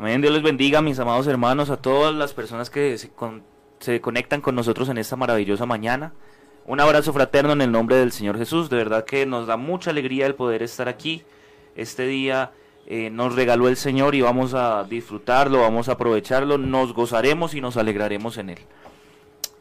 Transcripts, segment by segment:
Amén. Dios les bendiga, mis amados hermanos, a todas las personas que se, se conectan con nosotros en esta maravillosa mañana. Un abrazo fraterno en el nombre del Señor Jesús. De verdad que nos da mucha alegría el poder estar aquí. Este día eh, nos regaló el Señor y vamos a disfrutarlo, vamos a aprovecharlo, nos gozaremos y nos alegraremos en él.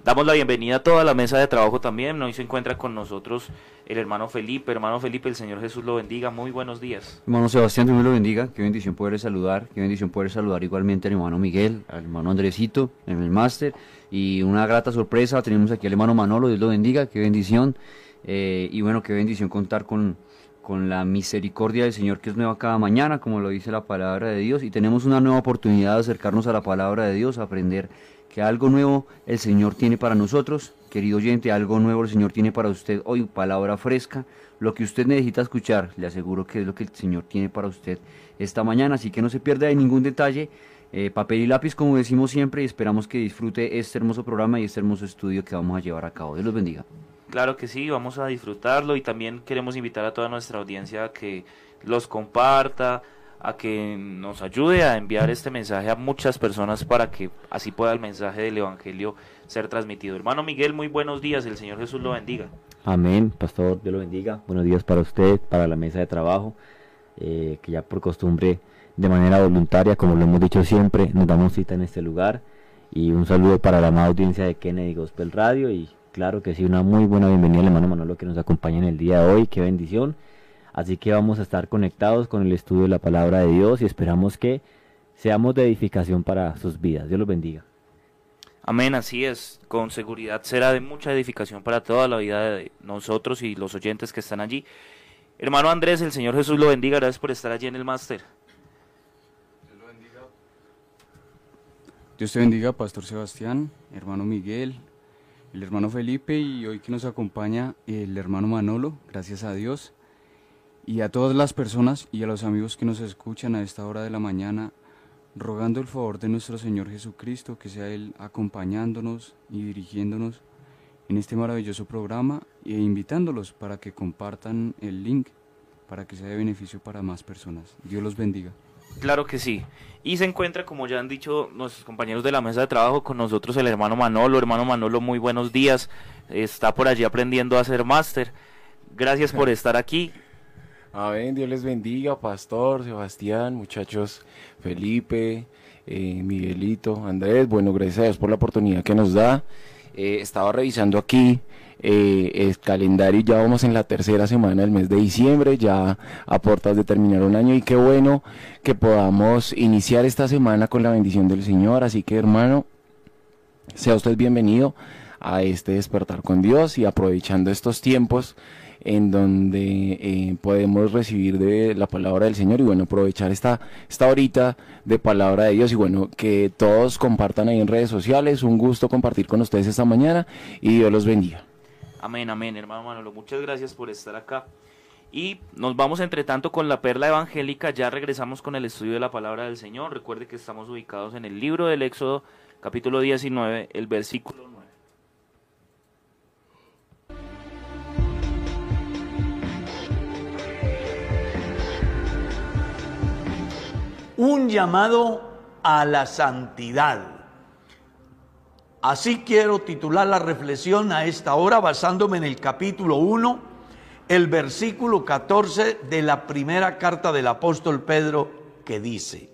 Damos la bienvenida a toda la mesa de trabajo también. Hoy se encuentra con nosotros el hermano Felipe. Hermano Felipe, el Señor Jesús lo bendiga. Muy buenos días. Hermano Sebastián, Dios lo bendiga. Qué bendición poder saludar. Qué bendición poder saludar igualmente al hermano Miguel, al hermano Andresito en el máster. Y una grata sorpresa, tenemos aquí al hermano Manolo. Dios lo bendiga. Qué bendición. Eh, y bueno, qué bendición contar con, con la misericordia del Señor que es nueva cada mañana, como lo dice la palabra de Dios. Y tenemos una nueva oportunidad de acercarnos a la palabra de Dios, aprender que algo nuevo el Señor tiene para nosotros. Querido oyente, algo nuevo el Señor tiene para usted hoy, palabra fresca. Lo que usted necesita escuchar, le aseguro que es lo que el Señor tiene para usted esta mañana. Así que no se pierda de ningún detalle. Eh, papel y lápiz, como decimos siempre, y esperamos que disfrute este hermoso programa y este hermoso estudio que vamos a llevar a cabo. Dios los bendiga. Claro que sí, vamos a disfrutarlo y también queremos invitar a toda nuestra audiencia a que los comparta, a que nos ayude a enviar este mensaje a muchas personas para que así pueda el mensaje del Evangelio ser transmitido. Hermano Miguel, muy buenos días, el Señor Jesús lo bendiga. Amén, pastor, Dios lo bendiga. Buenos días para usted, para la mesa de trabajo, eh, que ya por costumbre, de manera voluntaria, como lo hemos dicho siempre, nos damos cita en este lugar. Y un saludo para la amada audiencia de Kennedy Gospel Radio y claro que sí, una muy buena bienvenida al hermano Manolo que nos acompaña en el día de hoy, qué bendición. Así que vamos a estar conectados con el estudio de la palabra de Dios y esperamos que seamos de edificación para sus vidas. Dios los bendiga. Amén, así es. Con seguridad será de mucha edificación para toda la vida de nosotros y los oyentes que están allí. Hermano Andrés, el Señor Jesús lo bendiga. Gracias por estar allí en el máster. Dios lo bendiga. Dios te bendiga, Pastor Sebastián, hermano Miguel, el hermano Felipe y hoy que nos acompaña el hermano Manolo. Gracias a Dios y a todas las personas y a los amigos que nos escuchan a esta hora de la mañana, rogando el favor de nuestro Señor Jesucristo, que sea Él acompañándonos y dirigiéndonos en este maravilloso programa e invitándolos para que compartan el link para que sea de beneficio para más personas. Dios los bendiga. Claro que sí. Y se encuentra, como ya han dicho nuestros compañeros de la mesa de trabajo, con nosotros el hermano Manolo. Hermano Manolo, muy buenos días. Está por allí aprendiendo a hacer máster. Gracias por estar aquí. Amén, Dios les bendiga, Pastor, Sebastián, muchachos, Felipe, eh, Miguelito, Andrés. Bueno, gracias a Dios por la oportunidad que nos da. Eh, estaba revisando aquí eh, el calendario y ya vamos en la tercera semana del mes de diciembre, ya a puertas de terminar un año y qué bueno que podamos iniciar esta semana con la bendición del Señor. Así que hermano, sea usted bienvenido a este despertar con Dios y aprovechando estos tiempos en donde eh, podemos recibir de la palabra del Señor y bueno, aprovechar esta, esta horita de palabra de Dios y bueno, que todos compartan ahí en redes sociales. Un gusto compartir con ustedes esta mañana y Dios los bendiga. Amén, amén, hermano Manolo. Muchas gracias por estar acá. Y nos vamos entre tanto con la perla evangélica, ya regresamos con el estudio de la palabra del Señor. Recuerde que estamos ubicados en el libro del Éxodo, capítulo 19, el versículo un llamado a la santidad. Así quiero titular la reflexión a esta hora basándome en el capítulo 1, el versículo 14 de la primera carta del apóstol Pedro que dice,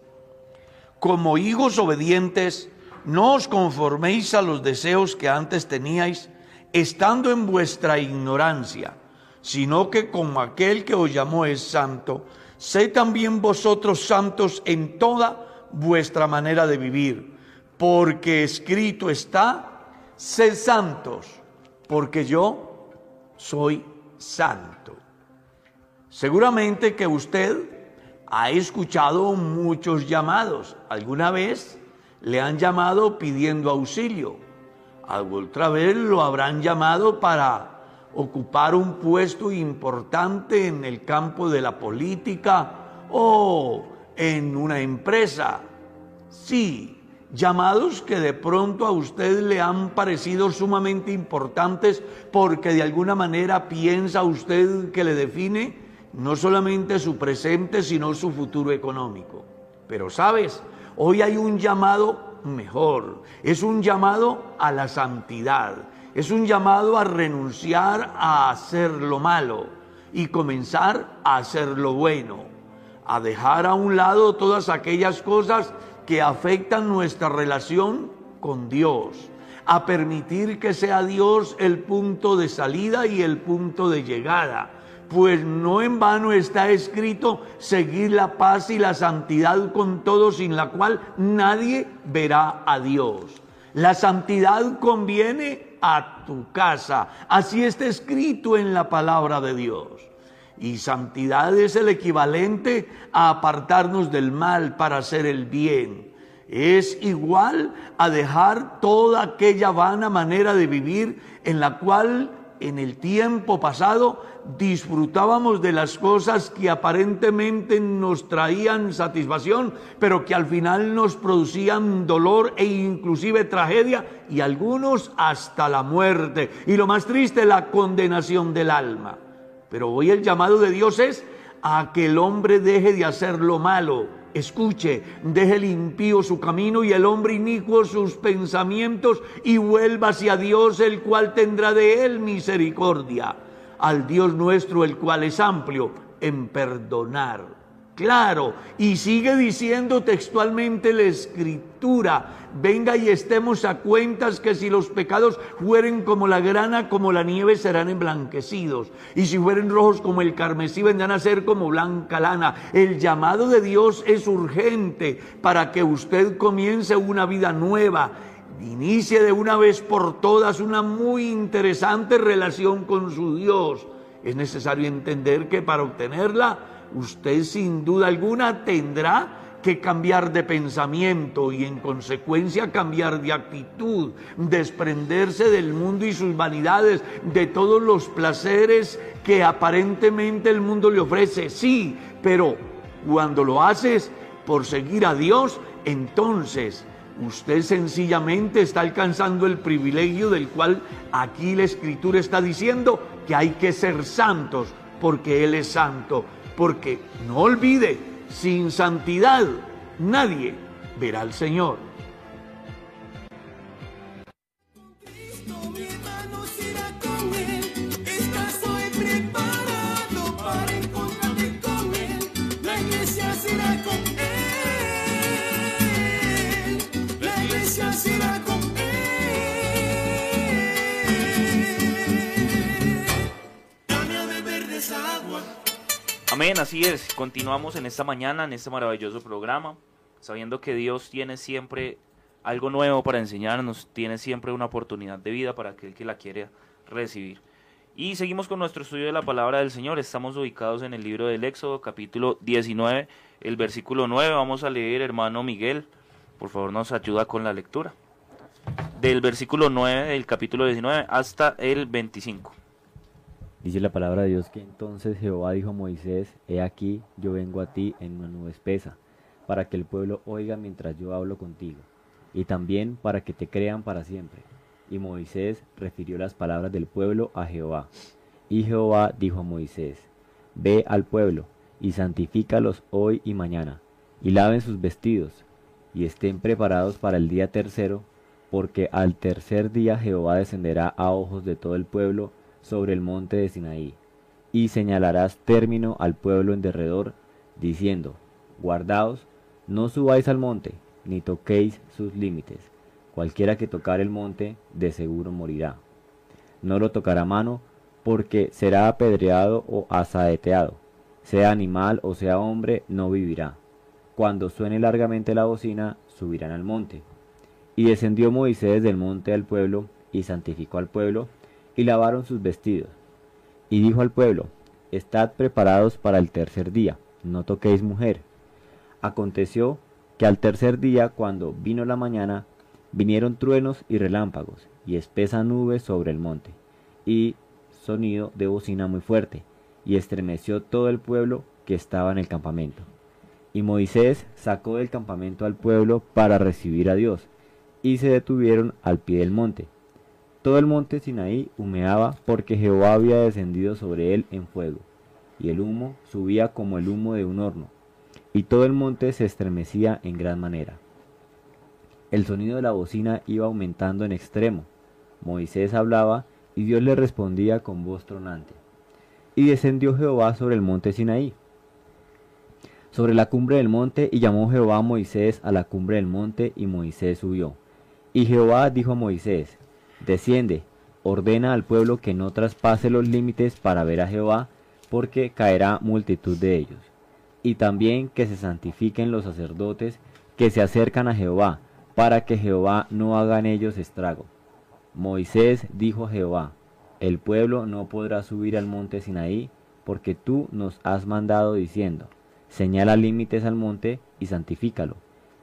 como hijos obedientes, no os conforméis a los deseos que antes teníais, estando en vuestra ignorancia, sino que como aquel que os llamó es santo, sé también vosotros santos en toda vuestra manera de vivir, porque escrito está, sed santos, porque yo soy santo. Seguramente que usted ha escuchado muchos llamados. ¿Alguna vez le han llamado pidiendo auxilio? ¿Otra vez lo habrán llamado para ocupar un puesto importante en el campo de la política o en una empresa. Sí, llamados que de pronto a usted le han parecido sumamente importantes porque de alguna manera piensa usted que le define no solamente su presente, sino su futuro económico. Pero sabes, Hoy hay un llamado mejor, es un llamado a la santidad, es un llamado a renunciar a hacer lo malo y comenzar a hacer lo bueno, a dejar a un lado todas aquellas cosas que afectan nuestra relación con Dios, a permitir que sea Dios el punto de salida y el punto de llegada. Pues no en vano está escrito seguir la paz y la santidad con todos, sin la cual nadie verá a Dios. La santidad conviene a tu casa. Así está escrito en la palabra de Dios. Y santidad es el equivalente a apartarnos del mal para hacer el bien. Es igual a dejar toda aquella vana manera de vivir en la cual en el tiempo pasado disfrutábamos de las cosas que aparentemente nos traían satisfacción, pero que al final nos producían dolor e inclusive tragedia y algunos hasta la muerte. Y lo más triste, la condenación del alma. Pero hoy el llamado de Dios es a que el hombre deje de hacer lo malo. Escuche, deje limpio su camino y el hombre inicuo sus pensamientos y vuelva hacia Dios, el cual tendrá de él misericordia. Al Dios nuestro, el cual es amplio en perdonar Claro, y sigue diciendo textualmente la escritura, venga y estemos a cuentas que si los pecados fueren como la grana, como la nieve, serán emblanquecidos. Y si fueren rojos como el carmesí, vendrán a ser como blanca lana. El llamado de Dios es urgente para que usted comience una vida nueva. Inicie de una vez por todas una muy interesante relación con su Dios. Es necesario entender que para obtenerla, usted sin duda alguna tendrá que cambiar de pensamiento y en consecuencia cambiar de actitud, desprenderse del mundo y sus vanidades, de todos los placeres que aparentemente el mundo le ofrece. Sí, pero cuando lo haces por seguir a Dios, entonces usted sencillamente está alcanzando el privilegio del cual aquí la escritura está diciendo que hay que ser santos porque Él es santo. Porque no olvide, sin santidad nadie verá al Señor. Amén, así es. Continuamos en esta mañana, en este maravilloso programa, sabiendo que Dios tiene siempre algo nuevo para enseñarnos, tiene siempre una oportunidad de vida para aquel que la quiere recibir. Y seguimos con nuestro estudio de la palabra del Señor. Estamos ubicados en el libro del Éxodo, capítulo 19, el versículo 9. Vamos a leer, hermano Miguel, por favor nos ayuda con la lectura. Del versículo 9 del capítulo 19 hasta el 25. Dice la palabra de Dios que entonces Jehová dijo a Moisés, He aquí, yo vengo a ti en una nube espesa, para que el pueblo oiga mientras yo hablo contigo, y también para que te crean para siempre. Y Moisés refirió las palabras del pueblo a Jehová. Y Jehová dijo a Moisés, Ve al pueblo, y santifícalos hoy y mañana, y laven sus vestidos, y estén preparados para el día tercero, porque al tercer día Jehová descenderá a ojos de todo el pueblo, sobre el monte de Sinaí, y señalarás término al pueblo en derredor, diciendo, Guardaos, no subáis al monte, ni toquéis sus límites. Cualquiera que tocar el monte, de seguro morirá. No lo tocará mano, porque será apedreado o asaeteado. Sea animal o sea hombre, no vivirá. Cuando suene largamente la bocina, subirán al monte. Y descendió Moisés del monte al pueblo, y santificó al pueblo, y lavaron sus vestidos. Y dijo al pueblo, Estad preparados para el tercer día, no toquéis mujer. Aconteció que al tercer día, cuando vino la mañana, vinieron truenos y relámpagos, y espesa nube sobre el monte, y sonido de bocina muy fuerte, y estremeció todo el pueblo que estaba en el campamento. Y Moisés sacó del campamento al pueblo para recibir a Dios, y se detuvieron al pie del monte. Todo el monte Sinaí humeaba porque Jehová había descendido sobre él en fuego, y el humo subía como el humo de un horno, y todo el monte se estremecía en gran manera. El sonido de la bocina iba aumentando en extremo. Moisés hablaba y Dios le respondía con voz tronante. Y descendió Jehová sobre el monte Sinaí, sobre la cumbre del monte, y llamó Jehová a Moisés a la cumbre del monte, y Moisés subió. Y Jehová dijo a Moisés, Desciende, ordena al pueblo que no traspase los límites para ver a Jehová, porque caerá multitud de ellos. Y también que se santifiquen los sacerdotes que se acercan a Jehová, para que Jehová no haga en ellos estrago. Moisés dijo a Jehová, el pueblo no podrá subir al monte Sinaí, porque tú nos has mandado diciendo, señala límites al monte y santifícalo.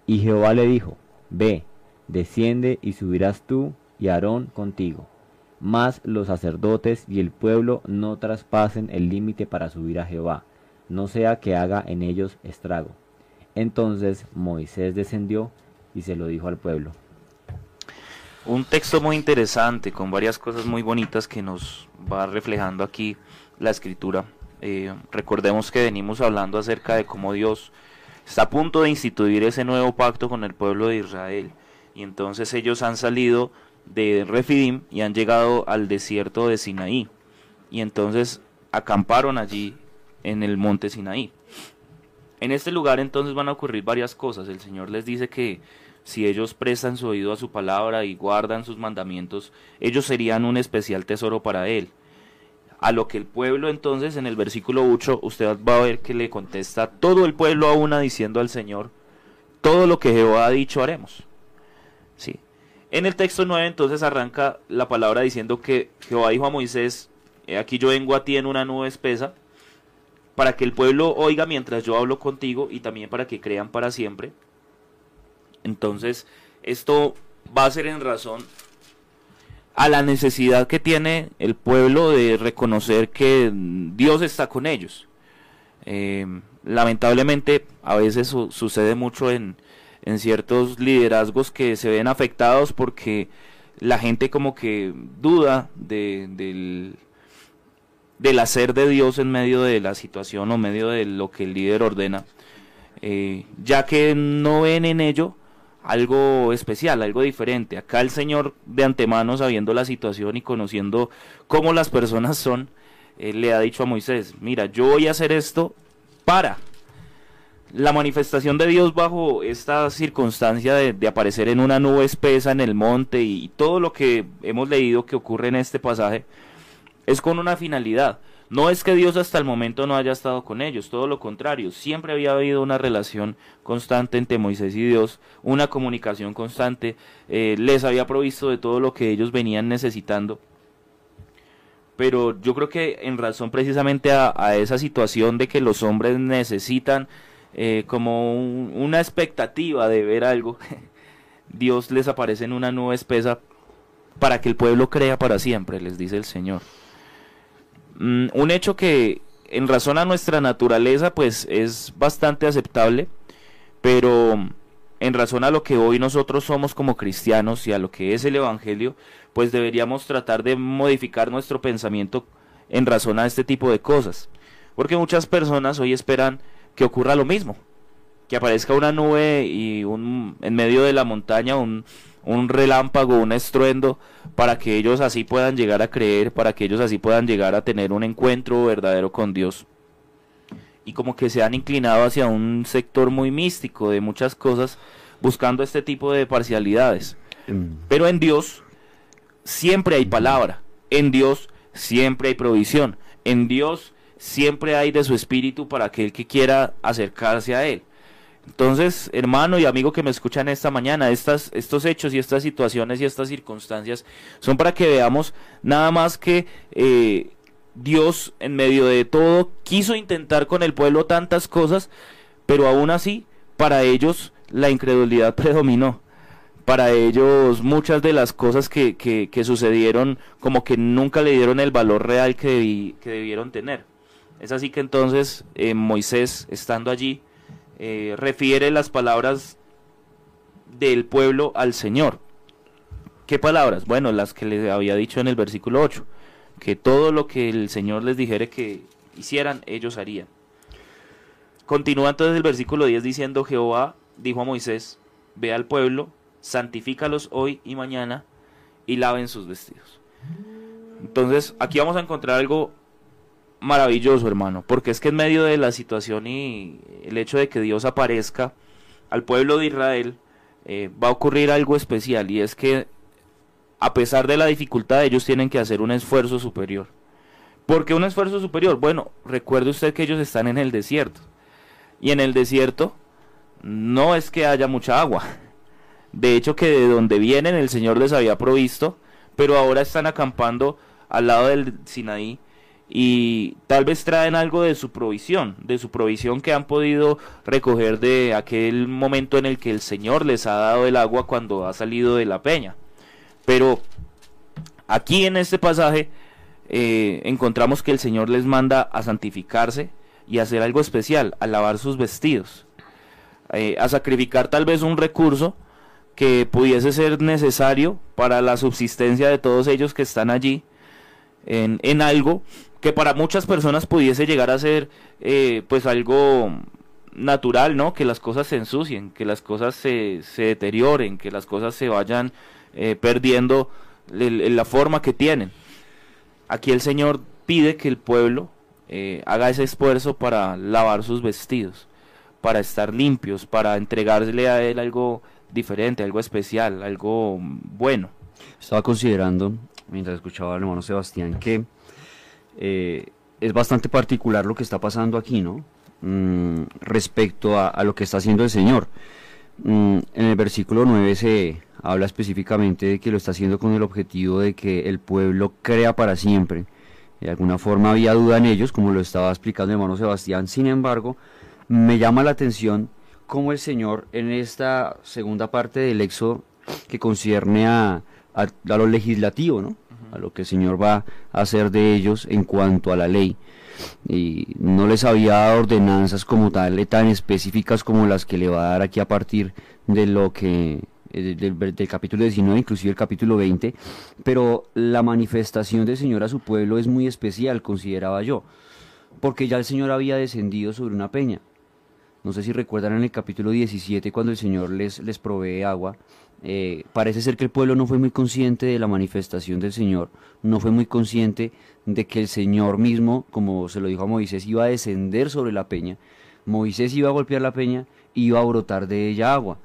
Y Jehová le dijo, ve, desciende y subirás tú y Aarón contigo. Mas los sacerdotes y el pueblo no traspasen el límite para subir a Jehová, no sea que haga en ellos estrago. Entonces Moisés descendió y se lo dijo al pueblo. Un texto muy interesante, con varias cosas muy bonitas que nos va reflejando aquí la escritura. Eh, recordemos que venimos hablando acerca de cómo Dios está a punto de instituir ese nuevo pacto con el pueblo de Israel. Y entonces ellos han salido de Refidim y han llegado al desierto de Sinaí. Y entonces acamparon allí en el monte Sinaí. En este lugar entonces van a ocurrir varias cosas. El Señor les dice que si ellos prestan su oído a su palabra y guardan sus mandamientos, ellos serían un especial tesoro para Él. A lo que el pueblo entonces en el versículo 8 usted va a ver que le contesta todo el pueblo a una diciendo al Señor, todo lo que Jehová ha dicho haremos. En el texto 9 entonces arranca la palabra diciendo que Jehová dijo a Moisés, aquí yo vengo a ti en una nube espesa, para que el pueblo oiga mientras yo hablo contigo y también para que crean para siempre. Entonces, esto va a ser en razón a la necesidad que tiene el pueblo de reconocer que Dios está con ellos. Eh, lamentablemente, a veces sucede mucho en, en ciertos liderazgos que se ven afectados porque la gente como que duda de, del, del hacer de Dios en medio de la situación o medio de lo que el líder ordena, eh, ya que no ven en ello algo especial, algo diferente. Acá el Señor de antemano, sabiendo la situación y conociendo cómo las personas son, eh, le ha dicho a Moisés, mira, yo voy a hacer esto para la manifestación de Dios bajo esta circunstancia de, aparecer en una nube espesa en el monte y todo lo que hemos leído que ocurre en este pasaje es con una finalidad. No es que Dios hasta el momento no haya estado con ellos, todo lo contrario, siempre había habido una relación constante entre Moisés y Dios, una comunicación constante, eh, les había provisto de todo lo que ellos venían necesitando. Pero yo creo que en razón precisamente a, esa situación de que los hombres necesitan eh, como una expectativa de ver algo, Dios les aparece en una nube espesa para que el pueblo crea para siempre, les dice el Señor. Mm, un hecho que en razón a nuestra naturaleza pues es bastante aceptable, pero en razón a lo que hoy nosotros somos como cristianos y a lo que es el Evangelio, pues deberíamos tratar de modificar nuestro pensamiento en razón a este tipo de cosas. Porque muchas personas hoy esperan que ocurra lo mismo, que aparezca una nube y un, en medio de la montaña un, un relámpago, un estruendo, para que ellos así puedan llegar a creer, para que ellos así puedan llegar a tener un encuentro verdadero con Dios. Y como que se han inclinado hacia un sector muy místico de muchas cosas, buscando este tipo de parcialidades. Mm. Pero en Dios siempre hay palabra, en Dios siempre hay provisión, en Dios siempre hay de su espíritu para aquel que quiera acercarse a Él. Entonces, hermano y amigo que me escuchan esta mañana, estas, estos hechos y estas situaciones y estas circunstancias son para que veamos nada más que eh, Dios en medio de todo quiso intentar con el pueblo tantas cosas, pero aún así para ellos la incredulidad predominó. Para ellos muchas de las cosas que, que, sucedieron como que nunca le dieron el valor real que, que debieron tener. Es así que entonces eh, Moisés, estando allí, eh, refiere las palabras del pueblo al Señor. ¿Qué palabras? Bueno, las que les había dicho en el versículo 8, que todo lo que el Señor les dijere que hicieran, ellos harían. Continúa entonces el versículo 10 diciendo, Jehová dijo a Moisés, ve al pueblo santifícalos hoy y mañana y laven sus vestidos. Entonces, aquí vamos a encontrar algo maravilloso, hermano, porque es que en medio de la situación y el hecho de que Dios aparezca al pueblo de Israel, eh, va a ocurrir algo especial y es que a pesar de la dificultad ellos tienen que hacer un esfuerzo superior. ¿Por qué un esfuerzo superior? Bueno, recuerde usted que ellos están en el desierto y en el desierto no es que haya mucha agua. De hecho que de donde vienen el Señor les había provisto, pero ahora están acampando al lado del Sinaí y tal vez traen algo de su provisión, de su provisión que han podido recoger de aquel momento en el que el Señor les ha dado el agua cuando ha salido de la peña. Pero aquí en este pasaje eh, encontramos que el Señor les manda a santificarse y a hacer algo especial, a lavar sus vestidos, eh, a sacrificar tal vez un recurso que pudiese ser necesario para la subsistencia de todos ellos que están allí en, en algo que para muchas personas pudiese llegar a ser eh, pues algo natural, ¿no? Que las cosas se ensucien, que las cosas se, se deterioren, que las cosas se vayan eh, perdiendo la forma que tienen. Aquí el Señor pide que el pueblo eh, haga ese esfuerzo para lavar sus vestidos, para estar limpios, para entregarle a Él algo diferente, algo especial, algo bueno. Estaba considerando, mientras escuchaba al hermano Sebastián, que eh, es bastante particular lo que está pasando aquí, ¿no? Mm, respecto a, lo que está haciendo el Señor. Mm, en el versículo 9 se habla específicamente de que lo está haciendo con el objetivo de que el pueblo crea para siempre. De alguna forma había duda en ellos, como lo estaba explicando el hermano Sebastián. Sin embargo, me llama la atención cómo el Señor en esta segunda parte del Éxodo que concierne a, a lo legislativo, ¿no? A lo que el Señor va a hacer de ellos en cuanto a la ley. Y no les había dado ordenanzas como tal, tan específicas como las que le va a dar aquí a partir de lo que eh, del, capítulo 19, inclusive el capítulo 20, pero la manifestación del Señor a su pueblo es muy especial, consideraba yo, porque ya el Señor había descendido sobre una peña. No sé si recuerdan en el capítulo 17 cuando el Señor les, les provee agua, eh, parece ser que el pueblo no fue muy consciente de la manifestación del Señor, no fue muy consciente de que el Señor mismo, como se lo dijo a Moisés, iba a descender sobre la peña. Moisés iba a golpear la peña iba a brotar de ella agua.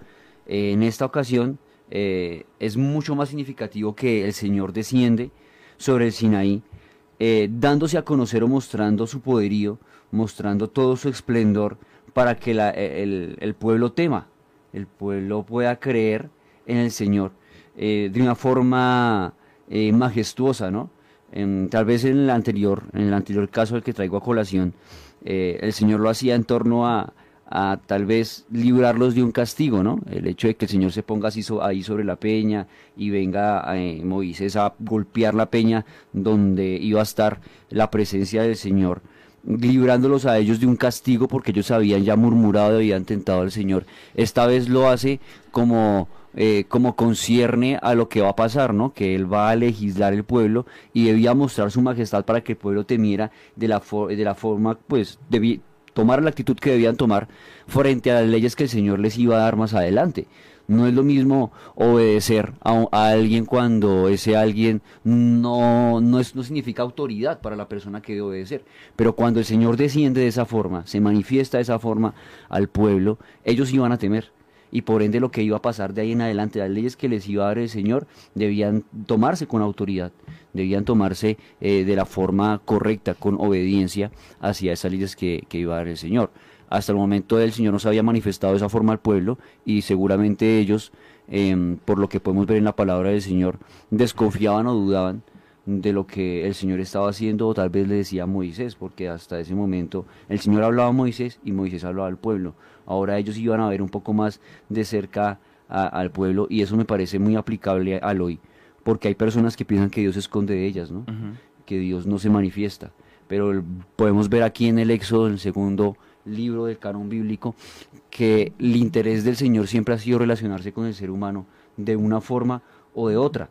Eh, en esta ocasión eh, es mucho más significativo que el Señor desciende sobre el Sinaí, dándose a conocer o mostrando su poderío, mostrando todo su esplendor para que el pueblo tema, el pueblo pueda creer en el Señor eh, de una forma eh, majestuosa, ¿no? tal vez en el anterior, en el anterior caso el que traigo a colación, eh, el Señor lo hacía en torno a, a, tal vez librarlos de un castigo, ¿no? El hecho de que el Señor se ponga así ahí sobre la peña y venga Moisés a golpear la peña donde iba a estar la presencia del Señor librándolos a ellos de un castigo porque ellos habían ya murmurado y habían tentado al Señor. Esta vez lo hace como eh, como concierne a lo que va a pasar, ¿no? Que él va a legislar el pueblo y debía mostrar su majestad para que el pueblo temiera de la, de la forma, pues, debía tomar la actitud que debían tomar frente a las leyes que el Señor les iba a dar más adelante. No es lo mismo obedecer a, alguien cuando ese alguien no, no, es, no significa autoridad para la persona que debe obedecer. Pero cuando el Señor desciende de esa forma, se manifiesta de esa forma al pueblo, ellos iban a temer y por ende lo que iba a pasar de ahí en adelante, las leyes que les iba a dar el Señor debían tomarse con autoridad, debían tomarse eh, de la forma correcta, con obediencia hacia esas leyes que, iba a dar el Señor. Hasta el momento el Señor no se había manifestado de esa forma al pueblo y seguramente ellos, em, por lo que podemos ver en la palabra del Señor, desconfiaban o dudaban de lo que el Señor estaba haciendo o tal vez le decía a Moisés, porque hasta ese momento el Señor hablaba a Moisés y Moisés hablaba al pueblo. Ahora ellos iban a ver un poco más de cerca al pueblo y eso me parece muy aplicable al hoy, porque hay personas que piensan que Dios se esconde de ellas, ¿no? que Dios no se manifiesta. Pero podemos ver aquí en el Éxodo, en el segundo libro del canon bíblico, que el interés del Señor siempre ha sido relacionarse con el ser humano de una forma o de otra.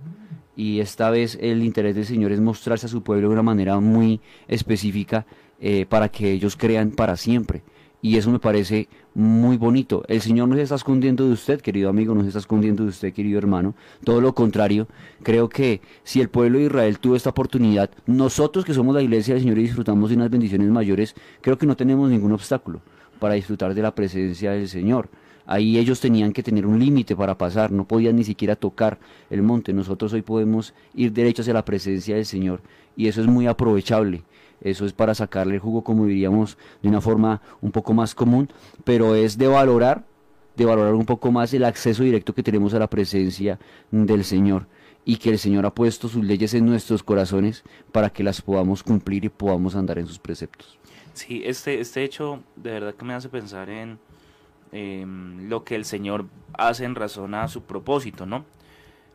Y esta vez el interés del Señor es mostrarse a su pueblo de una manera muy específica eh, para que ellos crean para siempre Y eso me parece muy bonito. El Señor no se está escondiendo de usted, querido amigo, no se está escondiendo de usted, querido hermano. Todo lo contrario, creo que si el pueblo de Israel tuvo esta oportunidad, nosotros que somos la iglesia del Señor y disfrutamos de unas bendiciones mayores, creo que no tenemos ningún obstáculo para disfrutar de la presencia del Señor. Ahí ellos tenían que tener un límite para pasar, no podían ni siquiera tocar el monte. Nosotros hoy podemos ir derecho hacia la presencia del Señor y eso es muy aprovechable. Eso es para sacarle el jugo, como diríamos, de una forma un poco más común, pero es de valorar, de valorar un poco más el acceso directo que tenemos a la presencia del Señor y que el Señor ha puesto sus leyes en nuestros corazones para que las podamos cumplir y podamos andar en sus preceptos. Sí, este, este hecho de verdad que me hace pensar en em, lo que el Señor hace en razón a su propósito, ¿no?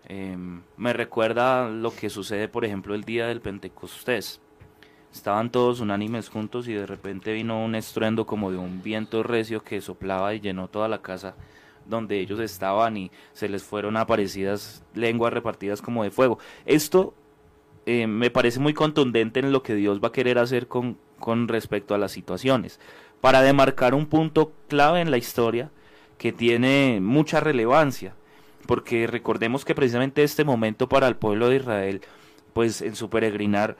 Em, me recuerda lo que sucede, por ejemplo, el día del Pentecostés. Estaban todos unánimes juntos y de repente vino un estruendo como de un viento recio que soplaba y llenó toda la casa donde ellos estaban y se les fueron aparecidas lenguas repartidas como de fuego. Esto eh, me parece muy contundente en lo que Dios va a querer hacer con, con respecto a las situaciones, para demarcar un punto clave en la historia que tiene mucha relevancia, porque recordemos que precisamente este momento para el pueblo de Israel, pues en su peregrinar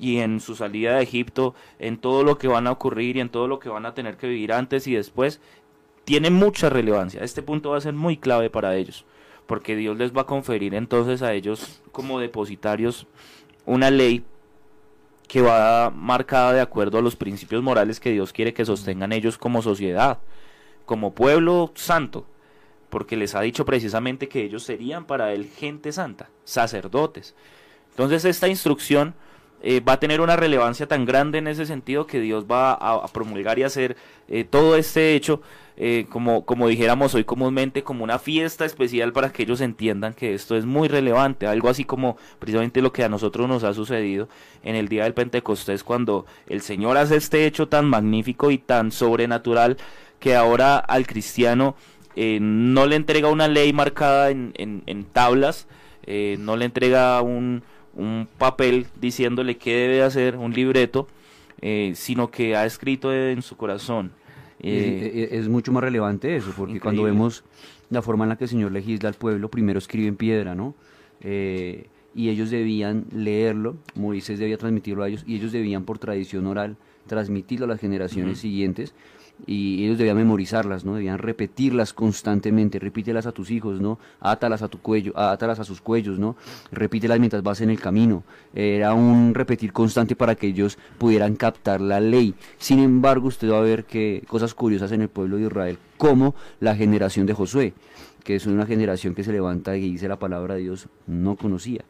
y en su salida de Egipto, en todo lo que van a ocurrir y en todo lo que van a tener que vivir antes y después, tiene mucha relevancia. Este punto va a ser muy clave para ellos, porque Dios les va a conferir entonces a ellos como depositarios una ley que va marcada de acuerdo a los principios morales que Dios quiere que sostengan ellos como sociedad, como pueblo santo, porque les ha dicho precisamente que ellos serían para él gente santa, sacerdotes. Entonces esta instrucción eh, va a tener una relevancia tan grande en ese sentido que Dios va a, promulgar y hacer eh, todo este hecho eh, como, como dijéramos hoy comúnmente, como una fiesta especial para que ellos entiendan que esto es muy relevante, algo así como precisamente lo que a nosotros nos ha sucedido en el día del Pentecostés, cuando el Señor hace este hecho tan magnífico y tan sobrenatural que ahora al cristiano eh, no le entrega una ley marcada en, en, tablas, eh, no le entrega un, un, papel diciéndole qué debe hacer, un libreto, sino que ha escrito en su corazón. Eh, es, mucho más relevante eso, porque cuando vemos la forma en la que el Señor legisla al pueblo, primero escribe en piedra, ¿no? Eh, y ellos debían leerlo, Moisés debía transmitirlo a ellos, y ellos debían por tradición oral transmitirlo a las generaciones siguientes, y ellos debían memorizarlas, ¿no? Debían repetirlas constantemente, repítelas a tus hijos, ¿no? Átalas a tu cuello, a sus cuellos, ¿no? Repítelas mientras vas en el camino. Era un repetir constante para que ellos pudieran captar la ley. Sin embargo, usted va a ver que cosas curiosas en el pueblo de Israel, como la generación de Josué, que es una generación que se levanta y dice la palabra de Dios, no conocía.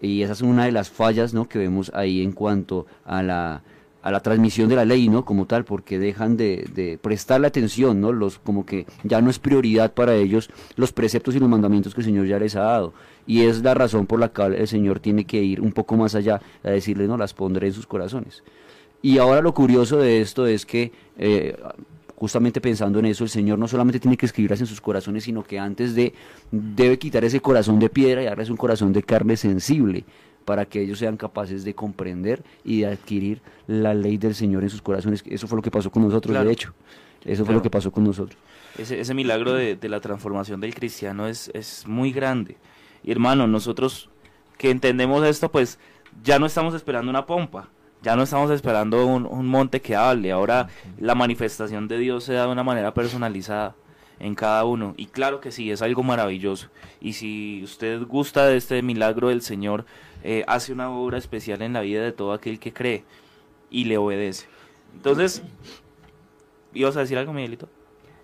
Y esa es una de las fallas, ¿no? que vemos ahí en cuanto a la a la transmisión de la ley, ¿no? Como tal, porque dejan de, de prestarle atención, ¿no? Los, como que ya no es prioridad para ellos los preceptos y los mandamientos que el Señor ya les ha dado. Y es la razón por la cual el Señor tiene que ir un poco más allá, a decirle, no, las pondré en sus corazones. Y ahora lo curioso de esto es que, eh, justamente pensando en eso, el Señor no solamente tiene que escribirlas en sus corazones, sino que antes de, debe quitar ese corazón de piedra y darles un corazón de carne sensible para que ellos sean capaces de comprender y de adquirir la ley del Señor en sus corazones. Eso fue lo que pasó con nosotros, de hecho. Eso fue lo que pasó con nosotros. Ese, ese milagro de, la transformación del cristiano es, es muy grande. Y hermano, nosotros que entendemos esto, pues ya no estamos esperando una pompa, ya no estamos esperando un, un monte que hable. Ahora la manifestación de Dios se da de una manera personalizada en cada uno. Y claro que sí, es algo maravilloso. Y si usted gusta de este milagro del Señor, eh, hace una obra especial en la vida de todo aquel que cree y le obedece. Entonces, ¿ibas a decir algo, Miguelito?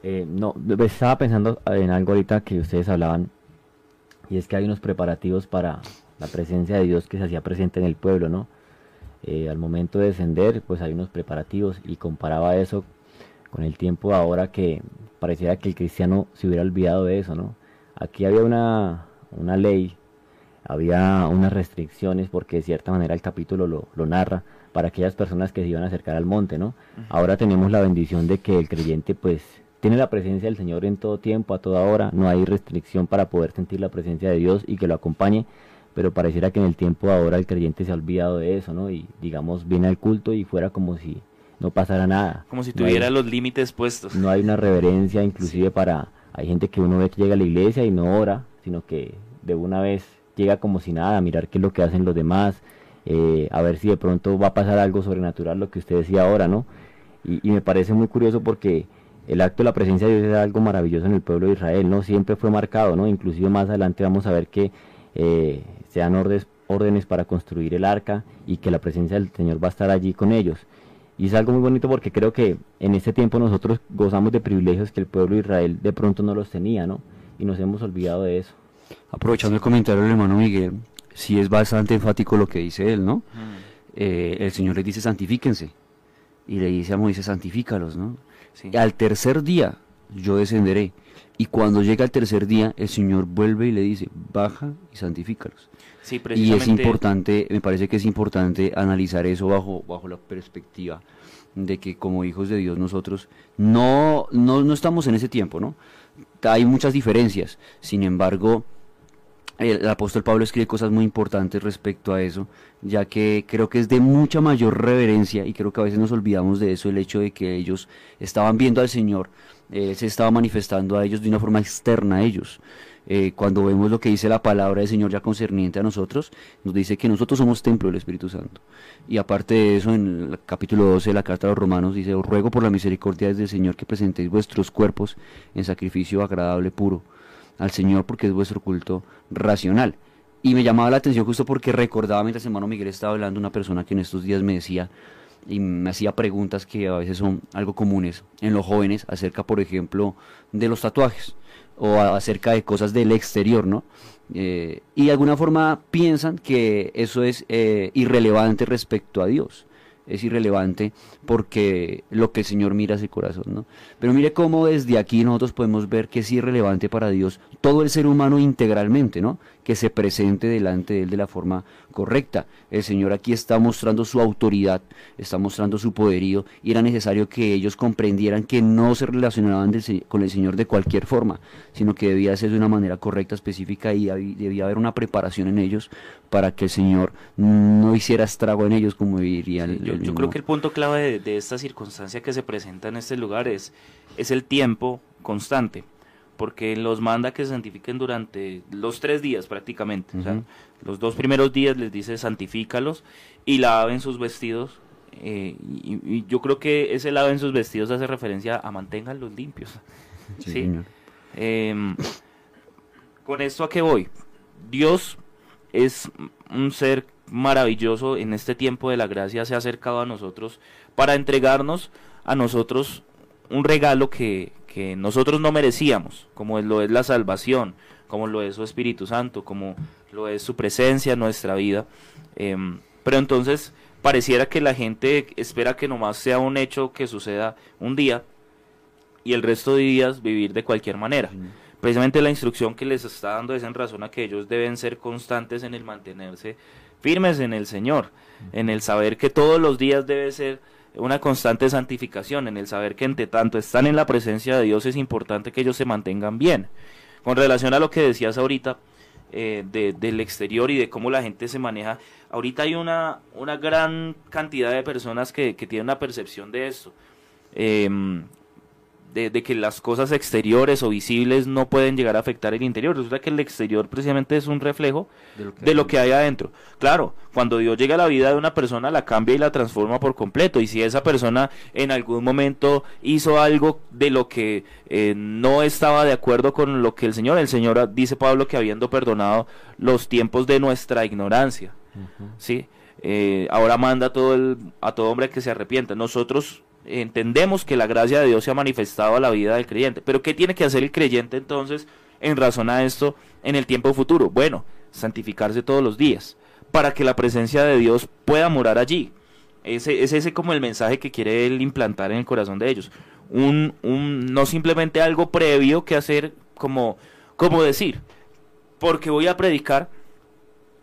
Eh, no, estaba pensando en algo ahorita que ustedes hablaban, y es que hay unos preparativos para la presencia de Dios que se hacía presente en el pueblo, ¿no? Eh, al momento de descender, pues hay unos preparativos, y comparaba eso con el tiempo ahora que pareciera que el cristiano se hubiera olvidado de eso, ¿no? Aquí había una, una ley había unas restricciones porque de cierta manera el capítulo lo, lo, narra para aquellas personas que se iban a acercar al monte, ¿no? Ahora tenemos la bendición de que el creyente pues tiene la presencia del Señor en todo tiempo, a toda hora, no hay restricción para poder sentir la presencia de Dios y que lo acompañe, pero pareciera que en el tiempo ahora el creyente se ha olvidado de eso, ¿no? Y digamos viene al culto y fuera como si no pasara nada. Como si No hay- tuviera los límites puestos. no hay una reverencia inclusive para hay gente que uno ve que llega a la iglesia y no ora sino que de una vez llega como si nada a mirar qué es lo que hacen los demás eh, a ver si de pronto va a pasar algo sobrenatural lo que usted decía ahora no y, me parece muy curioso porque el acto de la presencia de Dios es algo maravilloso en el pueblo de Israel no siempre fue marcado no inclusive más adelante vamos a ver que eh, se dan órdenes órdenes para construir el arca y que la presencia del Señor va a estar allí con ellos y es algo muy bonito porque creo que en este tiempo nosotros gozamos de privilegios que el pueblo de Israel de pronto no los tenía, ¿no? Y nos hemos olvidado de eso. Aprovechando el comentario del hermano Miguel, sí es bastante enfático lo que dice él, ¿no? Eh, el Señor les dice santifíquense. Y le dice a Moisés, santifícalos, ¿no? Sí. Al tercer día yo descenderé. Y cuando llega el tercer día, el Señor vuelve y le dice, baja y santifícalos. Sí, Y es importante, me parece que es importante analizar eso bajo, bajo la perspectiva de que como hijos de Dios nosotros no, no, no estamos en ese tiempo, ¿no? Hay muchas diferencias, sin embargo, el, apóstol Pablo escribe cosas muy importantes respecto a eso, ya que creo que es de mucha mayor reverencia y creo que a veces nos olvidamos de eso, el hecho de que ellos estaban viendo al Señor, eh, se estaba manifestando a ellos de una forma externa a ellos. Eh, cuando vemos lo que dice la palabra del Señor ya concerniente a nosotros, nos dice que nosotros somos templo del Espíritu Santo. Y aparte de eso, en el capítulo 12 de la carta a los romanos dice, os ruego por la misericordia del Señor que presentéis vuestros cuerpos en sacrificio agradable, puro, al Señor porque es vuestro culto racional. Y me llamaba la atención justo porque recordaba mientras hermano Miguel estaba hablando una persona que en estos días me decía y me hacía preguntas que a veces son algo comunes en los jóvenes acerca, por ejemplo, de los tatuajes o acerca de cosas del exterior, ¿no? Eh, y de alguna forma piensan que eso es eh, irrelevante respecto a Dios. Es irrelevante porque lo que el Señor mira es el corazón, ¿no? Pero mire cómo desde aquí nosotros podemos ver que es irrelevante para Dios todo el ser humano integralmente, ¿no? Que se presente delante de Él de la forma correcta. El Señor aquí está mostrando su autoridad, está mostrando su poderío y era necesario que ellos comprendieran que no se relacionaban del con el Señor de cualquier forma, sino que debía ser de una manera correcta, específica y debía haber una preparación en ellos para que el Señor no hiciera estrago en ellos como diría el, yo creo que el punto clave de, de esta circunstancia que se presenta en este lugar es, es el tiempo constante, porque los manda que se santifiquen durante los tres días prácticamente. o sea, los dos primeros días les dice santifícalos y laven sus vestidos. eh, y, y yo creo que ese laven sus vestidos hace referencia a manténganlos limpios. Sí. Em, con esto a qué voy. Dios es un ser maravilloso en este tiempo de la gracia, se ha acercado a nosotros para entregarnos a nosotros un regalo que, que nosotros no merecíamos, como lo es la salvación, como lo es su Espíritu Santo, como lo es su presencia en nuestra vida. Em, pero entonces pareciera que la gente espera que nomás sea un hecho que suceda un día y el resto de días vivir de cualquier manera. Precisamente la instrucción que les está dando es en razón a que ellos deben ser constantes en el mantenerse firmes en el Señor, en el saber que todos los días debe ser una constante santificación, en el saber que entre tanto están en la presencia de Dios es importante que ellos se mantengan bien. Con relación a lo que decías ahorita, eh, de- del exterior y de cómo la gente se maneja. Ahorita hay una, una gran cantidad de personas que, que tienen una percepción de esto. Em, de, de que las cosas exteriores o visibles no pueden llegar a afectar el interior. Resulta que el exterior precisamente es un reflejo de lo que hay adentro. Claro, cuando Dios llega a la vida de una persona, la cambia y la transforma por completo. Y si esa persona en algún momento hizo algo de lo que eh, no estaba de acuerdo con lo que el Señor, el Señor dice Pablo que habiendo perdonado los tiempos de nuestra ignorancia, ¿sí? Eh, ahora manda a todo, el, a todo hombre que se arrepienta. Nosotros entendemos que la gracia de Dios se ha manifestado a la vida del creyente. Pero ¿qué tiene que hacer el creyente entonces en razón a esto en el tiempo futuro? Bueno, santificarse todos los días para que la presencia de Dios pueda morar allí. Ese es ese como el mensaje que quiere él implantar en el corazón de ellos. Un, un, no simplemente algo previo que hacer como, como decir, porque voy a predicar,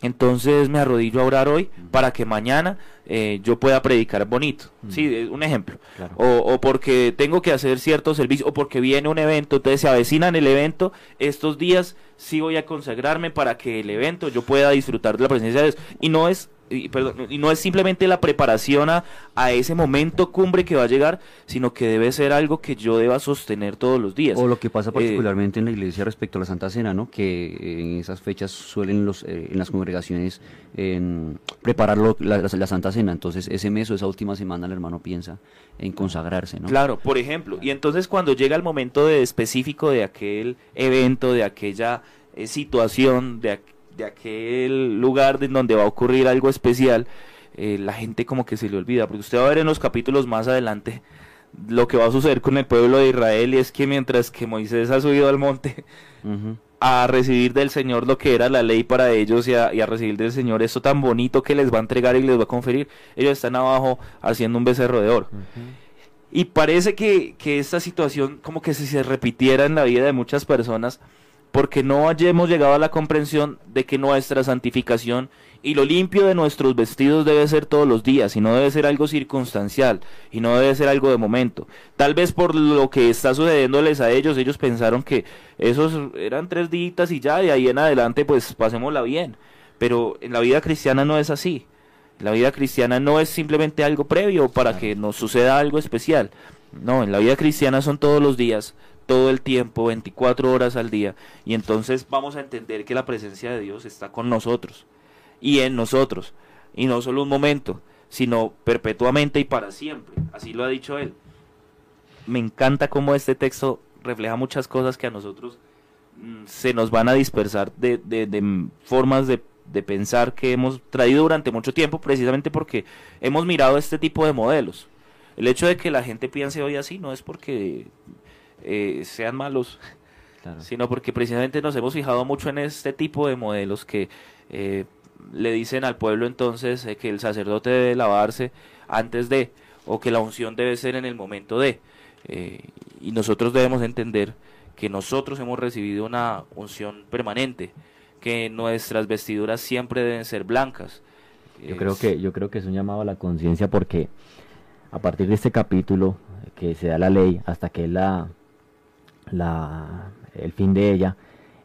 entonces me arrodillo a orar hoy para que mañana eh, yo pueda predicar bonito. Sí, es un ejemplo. Claro. O, o porque tengo que hacer cierto servicio, o porque viene un evento, entonces se avecinan el evento, estos días sí voy a consagrarme para que el evento yo pueda disfrutar de la presencia de Dios. Y no es y, perdón, y no es simplemente la preparación a, a, ese momento cumbre que va a llegar, sino que debe ser algo que yo deba sostener todos los días. O lo que pasa particularmente eh, en la iglesia respecto a la Santa Cena, ¿no? Que en esas fechas suelen los, eh, en las congregaciones en preparar la, la, Santa Cena, entonces ese mes o esa última semana el hermano piensa en consagrarse, ¿no? Claro, por ejemplo, y entonces cuando llega el momento de específico de aquel evento, de aquella eh, situación, de aquel de aquel lugar en donde va a ocurrir algo especial, eh, la gente como que se le olvida, porque usted va a ver en los capítulos más adelante lo que va a suceder con el pueblo de Israel y es que mientras que Moisés ha subido al monte a recibir del Señor lo que era la ley para ellos y a, recibir del Señor esto tan bonito que les va a entregar y les va a conferir, ellos están abajo haciendo un becerro de oro. Y parece que, que esta situación como que si se repitiera en la vida de muchas personas, porque no hayamos llegado a la comprensión de que nuestra santificación y lo limpio de nuestros vestidos debe ser todos los días y no debe ser algo circunstancial y no debe ser algo de momento. Tal vez por lo que está sucediéndoles a ellos, ellos pensaron que esos eran tres días y ya, y ahí en adelante pues pasémosla bien. Pero en la vida cristiana no es así. La vida cristiana no es simplemente algo previo para que nos suceda algo especial. No, en la vida cristiana son todos los días, todo el tiempo, 24 horas al día. Y entonces vamos a entender que la presencia de Dios está con nosotros y en nosotros. Y no solo un momento, sino perpetuamente y para siempre. Así lo ha dicho él. Me encanta cómo este texto refleja muchas cosas que a nosotros mm, se nos van a dispersar de, formas de, de pensar que hemos traído durante mucho tiempo, precisamente porque hemos mirado este tipo de modelos. El hecho de que la gente piense hoy así no es porque eh, sean malos, sino porque precisamente nos hemos fijado mucho en este tipo de modelos que eh, le dicen al pueblo entonces eh, que el sacerdote debe lavarse antes de, o que la unción debe ser en el momento de. y nosotros debemos entender que nosotros hemos recibido una unción permanente, que nuestras vestiduras siempre deben ser blancas. Yo creo que yo creo que es un llamado a la conciencia porque a partir de este capítulo que se da la ley hasta que la la, el fin de ella,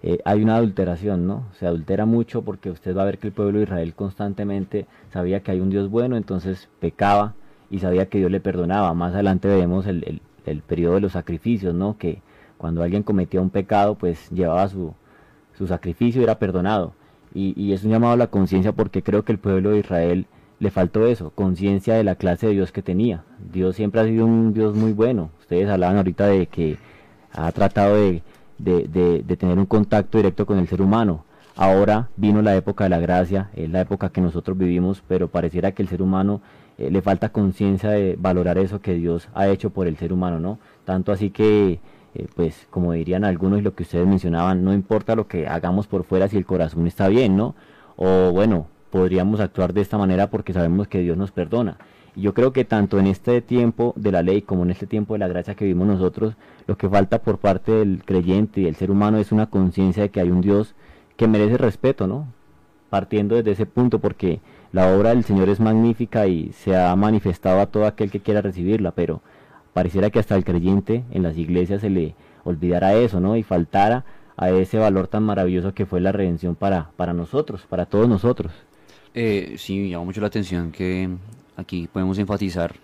eh, hay una adulteración, ¿no? Se adultera mucho porque usted va a ver que el pueblo de Israel constantemente sabía que hay un Dios bueno, entonces pecaba y sabía que Dios le perdonaba. Más adelante vemos el, el, periodo de los sacrificios, ¿no? Que cuando alguien cometía un pecado, pues llevaba su, su sacrificio y era perdonado. Y, y es un llamado a la conciencia porque creo que el pueblo de Israel le faltó eso, conciencia de la clase de Dios que tenía. Dios siempre ha sido un Dios muy bueno. Ustedes hablaban ahorita de que ha tratado de, tener un contacto directo con el ser humano. Ahora vino la época de la gracia, es la época que nosotros vivimos, pero pareciera que el ser humano eh, le falta conciencia de valorar eso que Dios ha hecho por el ser humano, ¿no? Tanto así que, eh, pues, como dirían algunos lo que ustedes mencionaban, no importa lo que hagamos por fuera si el corazón está bien, ¿no? O bueno, podríamos actuar de esta manera porque sabemos que Dios nos perdona. Yo creo que tanto en este tiempo de la ley como en este tiempo de la gracia que vivimos nosotros, lo que falta por parte del creyente y del ser humano es una conciencia de que hay un Dios que merece respeto, ¿no? Partiendo desde ese punto, porque la obra del Señor es magnífica y se ha manifestado a todo aquel que quiera recibirla, pero pareciera que hasta el creyente en las iglesias se le olvidara eso, ¿no? Y faltara a ese valor tan maravilloso que fue la redención para, para nosotros, para todos nosotros. Eh, sí, llama mucho la atención que aquí podemos enfatizar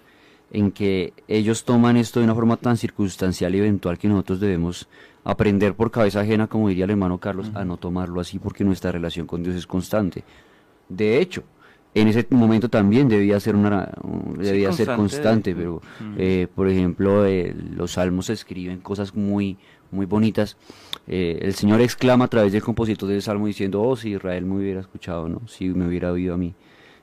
en que ellos toman esto de una forma tan circunstancial y eventual que nosotros debemos aprender por cabeza ajena, como diría el hermano Carlos, a no tomarlo así porque nuestra relación con Dios es constante. De hecho, en ese momento también debía ser una debía ser constante, pero eh, por ejemplo eh, los salmos escriben cosas muy muy bonitas. Eh, el Señor exclama a través del compositor del salmo diciendo, oh, si Israel me hubiera escuchado, ¿no? Si me hubiera oído a mí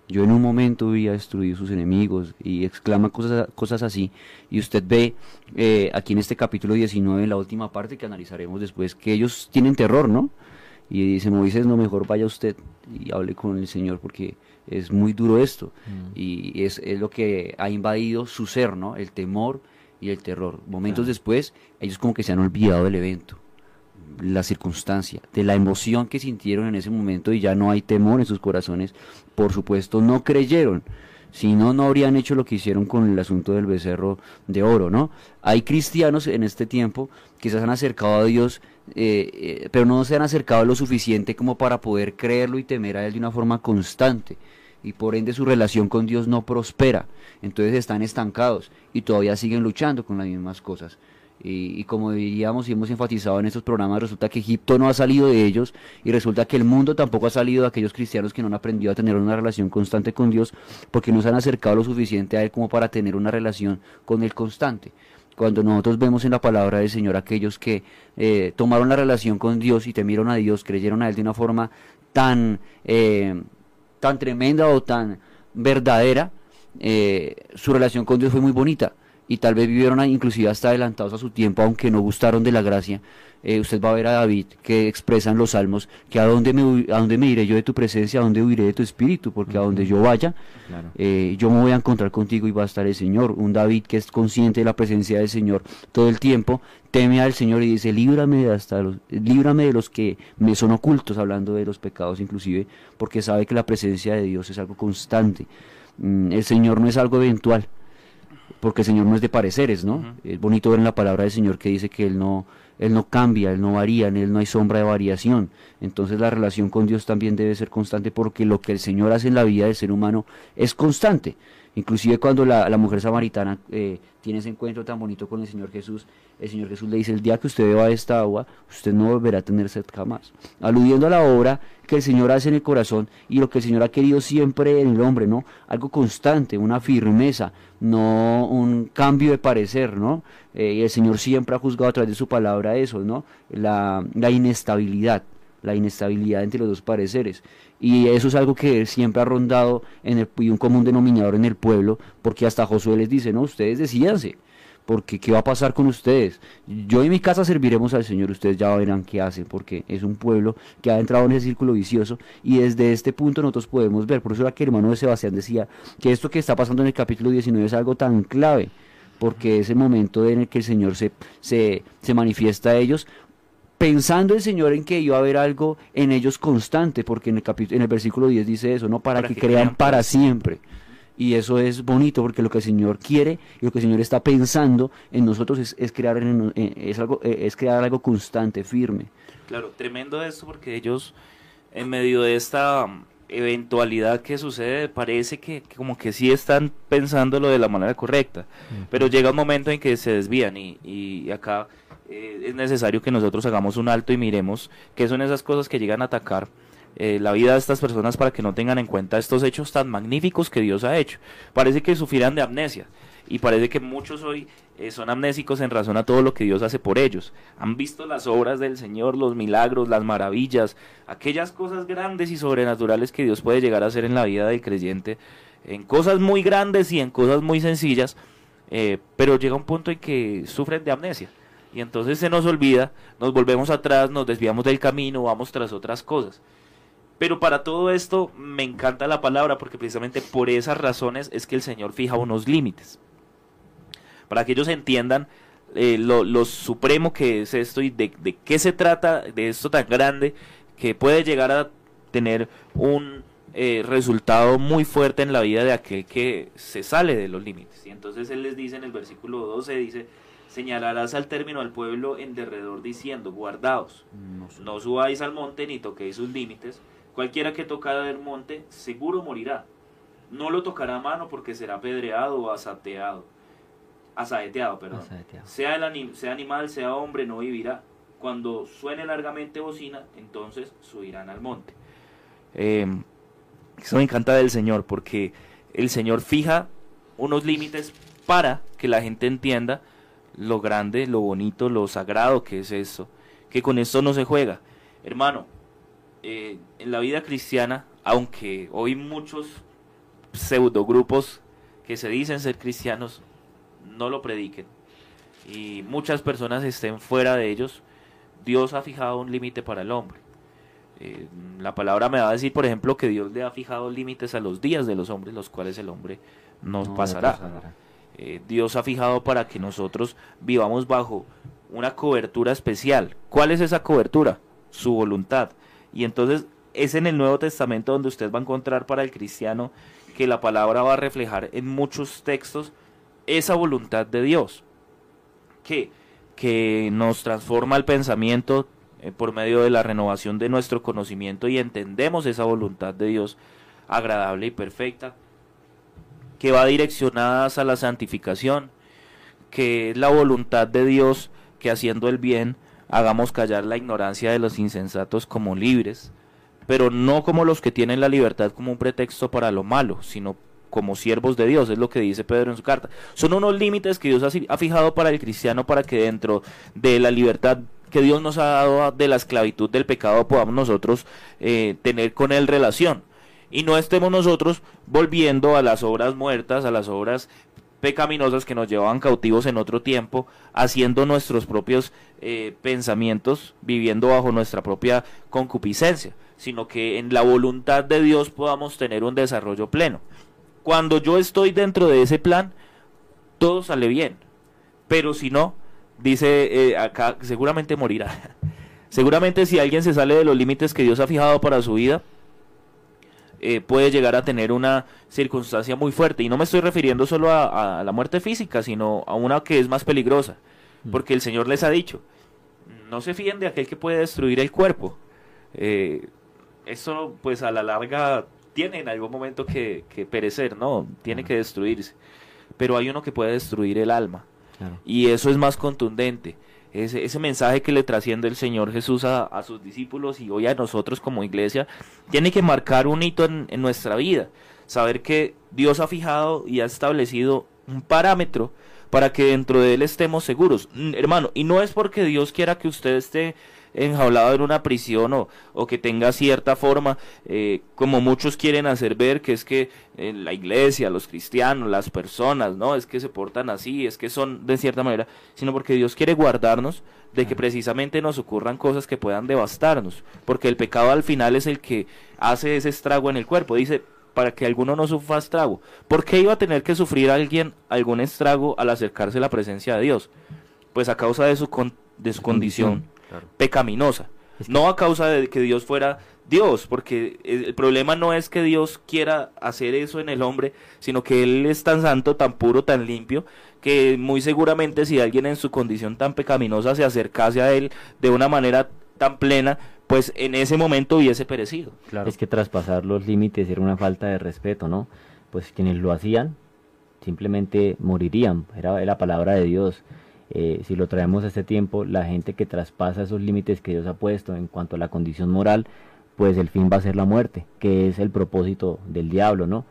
yo en un momento había destruido sus enemigos y exclama cosas, cosas así. Y usted ve eh, aquí en este capítulo 19, la última parte que analizaremos después, que ellos tienen terror, ¿no? Y dice Moisés, no, mejor vaya usted y hable con el Señor porque es muy duro esto. Mm. Y es, es, lo que ha invadido su ser, ¿no? El temor y el terror. Momentos después, ellos como que se han olvidado del evento la circunstancia, de la emoción que sintieron en ese momento y ya no hay temor en sus corazones, por supuesto no creyeron, si no, no habrían hecho lo que hicieron con el asunto del becerro de oro, ¿no? Hay cristianos en este tiempo que se han acercado a Dios, eh, eh, pero no se han acercado lo suficiente como para poder creerlo y temer a Él de una forma constante. y por ende su relación con Dios no prospera. Entonces están estancados y todavía siguen luchando con las mismas cosas. Y, y, como diríamos y hemos enfatizado en estos programas, resulta que Egipto no ha salido de ellos y resulta que el mundo tampoco ha salido de aquellos cristianos que no han aprendido a tener una relación constante con Dios porque no se han acercado lo suficiente a Él como para tener una relación con Él constante. Cuando nosotros vemos en la palabra del Señor aquellos que eh, tomaron la relación con Dios y temieron a Dios, creyeron a Él de una forma tan, eh, tan tremenda o tan verdadera, eh, su relación con Dios fue muy bonita y tal vez vivieron inclusive hasta adelantados a su tiempo, aunque no gustaron de la gracia. Eh, usted va a ver a David que expresa en los salmos que a dónde me, a dónde me iré yo de tu presencia, a dónde huiré de tu espíritu, porque a donde yo vaya, eh, yo me voy a encontrar contigo y va a estar el Señor. Un David que es consciente de la presencia del Señor todo el tiempo, teme al Señor y dice, líbrame de, hasta los, líbrame de los que me son ocultos, hablando de los pecados inclusive, porque sabe que la presencia de Dios es algo constante. Mm, el Señor no es algo eventual porque el Señor no es de pareceres, ¿no? Es bonito ver en la palabra del Señor que dice que Él no, Él no cambia, Él no varía, en Él no hay sombra de variación. Entonces la relación con Dios también debe ser constante porque lo que el Señor hace en la vida del ser humano es constante. Inclusive cuando la, la mujer samaritana eh, tiene ese encuentro tan bonito con el Señor Jesús, el Señor Jesús le dice, el día que usted beba esta agua, usted no volverá a tener sed jamás. Aludiendo a la obra que el Señor hace en el corazón y lo que el Señor ha querido siempre en el hombre, ¿no? Algo constante, una firmeza, no un cambio de parecer, ¿no? Eh, y el Señor siempre ha juzgado a través de su palabra eso, ¿no? La, la inestabilidad la inestabilidad entre los dos pareceres. Y eso es algo que siempre ha rondado en el, y un común denominador en el pueblo, porque hasta Josué les dice, no, ustedes decíanse, porque ¿qué va a pasar con ustedes? Yo y mi casa serviremos al Señor, ustedes ya verán qué hacen, porque es un pueblo que ha entrado en ese círculo vicioso y desde este punto nosotros podemos ver, por eso era que el hermano de Sebastián decía que esto que está pasando en el capítulo 19 es algo tan clave, porque es el momento en el que el Señor se, se, se manifiesta a ellos, pensando el Señor en que iba a haber algo en ellos constante, porque en el, capítulo, en el versículo 10 dice eso, ¿no? Para, que, crean para siempre. Y eso es bonito porque lo que el Señor quiere y lo que el Señor está pensando en nosotros es, es crear, en- es, algo, eh, es crear algo constante, firme. Claro, tremendo esto porque ellos, en medio de esta um, eventualidad que sucede, parece que, que como que sí están pensándolo de la manera correcta, pero llega un momento en que se desvían y, y acá eh, es necesario que nosotros hagamos un alto y miremos qué son esas cosas que llegan a atacar eh, la vida de estas personas para que no tengan en cuenta estos hechos tan magníficos que Dios ha hecho. Parece que sufrirán de amnesia y parece que muchos hoy eh, son amnésicos en razón a todo lo que Dios hace por ellos. Han visto las obras del Señor, los milagros, las maravillas, aquellas cosas grandes y sobrenaturales que Dios puede llegar a hacer en la vida del creyente, en cosas muy grandes y en cosas muy sencillas, eh, pero llega un punto en que sufren de amnesia. Y entonces se nos olvida, nos volvemos atrás, nos desviamos del camino, vamos tras otras cosas. Pero para todo esto me encanta la palabra porque precisamente por esas razones es que el Señor fija unos límites. Para que ellos entiendan eh, lo, supremo que es esto y de, de qué se trata, de esto tan grande, que puede llegar a tener un eh, resultado muy fuerte en la vida de aquel que se sale de los límites. Y entonces Él les dice en el versículo 12, dice, señalarás al término al pueblo en derredor diciendo, guardaos, no subáis al monte ni toquéis sus límites, cualquiera que tocara el monte seguro morirá. No lo tocará a mano porque será apedreado o asateado, asaeteado, perdón. Asaeteado. Sea, el anim- sea animal, sea hombre, no vivirá. Cuando suene largamente bocina, entonces subirán al monte. Eh, eso me encanta del Señor, porque el Señor fija unos límites para que la gente entienda lo grande, lo bonito, lo sagrado que es esto, que con esto no se juega. Hermano, eh, en la vida cristiana, aunque hoy muchos pseudogrupos que se dicen ser cristianos no lo prediquen y muchas personas estén fuera de ellos, Dios ha fijado un límite para el hombre. Eh, la palabra me va a decir, por ejemplo, que Dios le ha fijado límites a los días de los hombres, los cuales el hombre no, No pasará. pasará. Eh, Dios ha fijado para que nosotros vivamos bajo una cobertura especial. ¿Cuál es esa cobertura? Su voluntad. Y entonces es en el Nuevo Testamento donde usted va a encontrar para el cristiano que la palabra va a reflejar en muchos textos esa voluntad de Dios. Que, que nos transforma el pensamiento eh, por medio de la renovación de nuestro conocimiento y entendemos esa voluntad de Dios agradable y perfecta, que va direccionadas a la santificación, que es la voluntad de Dios que haciendo el bien hagamos callar la ignorancia de los insensatos como libres, pero no como los que tienen la libertad como un pretexto para lo malo, sino como siervos de Dios, es lo que dice Pedro en su carta. Son unos límites que Dios ha, fijado para el cristiano para que dentro de la libertad que Dios nos ha dado de la esclavitud del pecado podamos nosotros eh, tener con él relación y no estemos nosotros volviendo a las obras muertas, a las obras pecaminosas que nos llevaban cautivos en otro tiempo, haciendo nuestros propios eh, pensamientos, viviendo bajo nuestra propia concupiscencia, sino que en la voluntad de Dios podamos tener un desarrollo pleno. Cuando yo estoy dentro de ese plan, todo sale bien, pero si no, dice eh, acá, seguramente morirá. seguramente si alguien se sale de los límites que Dios ha fijado para su vida, eh, puede llegar a tener una circunstancia muy fuerte. Y no me estoy refiriendo solo a, la muerte física, sino a una que es más peligrosa. Mm. Porque el Señor les ha dicho, no se fíen de aquel que puede destruir el cuerpo. Eh, eso pues a la larga tiene en algún momento que, perecer, ¿no? Tiene que destruirse. Pero hay uno que puede destruir el alma. Y eso es más contundente ese, mensaje que le trasciende el Señor Jesús a, sus discípulos y hoy a nosotros como iglesia, tiene que marcar un hito en, en nuestra vida. Saber que Dios ha fijado y ha establecido un parámetro para que dentro de él estemos seguros. Mm, hermano, y no es porque Dios quiera que usted esté enjaulado en una prisión o, o que tenga cierta forma, eh, como muchos quieren hacer ver, que es que eh, la iglesia, los cristianos, las personas, ¿no? Es que se portan así, es que son de cierta manera, sino porque Dios quiere guardarnos de que precisamente nos ocurran cosas que puedan devastarnos, porque el pecado al final es el que hace ese estrago en el cuerpo. Dice, para que alguno no sufra estrago. ¿Por qué iba a tener que sufrir alguien algún estrago al acercarse a la presencia de Dios? Pues a causa de su, de su condición pecaminosa. No a causa de que Dios fuera Dios, porque el problema no es que Dios quiera hacer eso en el hombre, sino que Él es tan santo, tan puro, tan limpio, que muy seguramente si alguien en su condición tan pecaminosa se acercase a Él de una manera tan plena, pues en ese momento hubiese perecido. Claro. Es que traspasar los límites era una falta de respeto, ¿no? Pues quienes lo hacían simplemente morirían, era la palabra de Dios. Eh, si lo traemos a este tiempo, la gente que traspasa esos límites que Dios ha puesto en cuanto a la condición moral, pues el fin va a ser la muerte, que es el propósito del diablo, ¿no?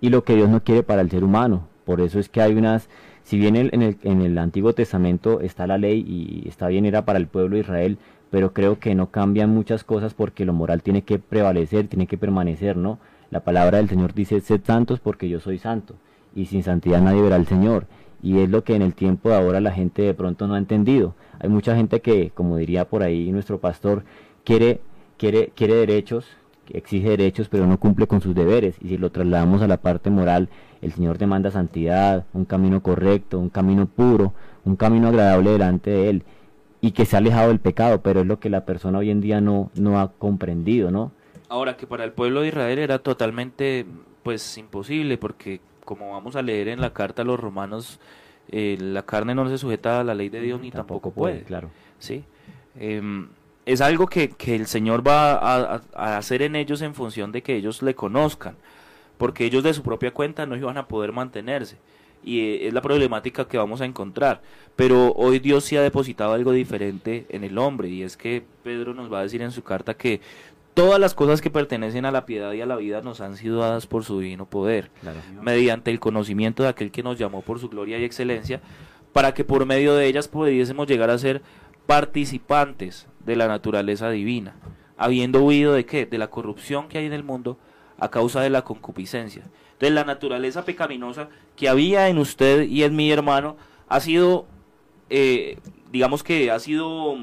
Y lo que Dios no quiere para el ser humano. Por eso es que hay unas, si bien en el, en el Antiguo Testamento está la ley y está bien, era para el pueblo de Israel, pero creo que no cambian muchas cosas porque lo moral tiene que prevalecer, tiene que permanecer, ¿no? La palabra del Señor dice, sed santos porque yo soy santo, y sin santidad nadie verá al Señor y es lo que en el tiempo de ahora la gente de pronto no ha entendido. Hay mucha gente que, como diría por ahí nuestro pastor, quiere, quiere, quiere derechos, exige derechos, pero no cumple con sus deberes. Y si lo trasladamos a la parte moral, el Señor demanda santidad, un camino correcto, un camino puro, un camino agradable delante de Él, y que se ha alejado del pecado, pero es lo que la persona hoy en día no, no ha comprendido, ¿no? Ahora que para el pueblo de Israel era totalmente pues imposible porque como vamos a leer en la carta a los romanos, eh, la carne no se sujeta a la ley de Dios ni tampoco, puede, Claro. ¿sí? Em, es algo que, el Señor va a, hacer en ellos en función de que ellos le conozcan, porque ellos de su propia cuenta no iban a poder mantenerse. Y eh, es la problemática que vamos a encontrar. Pero hoy Dios sí ha depositado algo diferente en el hombre, y es que Pedro nos va a decir en su carta que todas las cosas que pertenecen a la piedad y a la vida nos han sido dadas por su divino poder, mediante el conocimiento de aquel que nos llamó por su gloria y excelencia, para que por medio de ellas pudiésemos llegar a ser participantes de la naturaleza divina, habiendo huido de qué? De la corrupción que hay en el mundo a causa de la concupiscencia. Entonces la naturaleza pecaminosa que había en usted y en mi hermano ha sido, eh, digamos que ha sido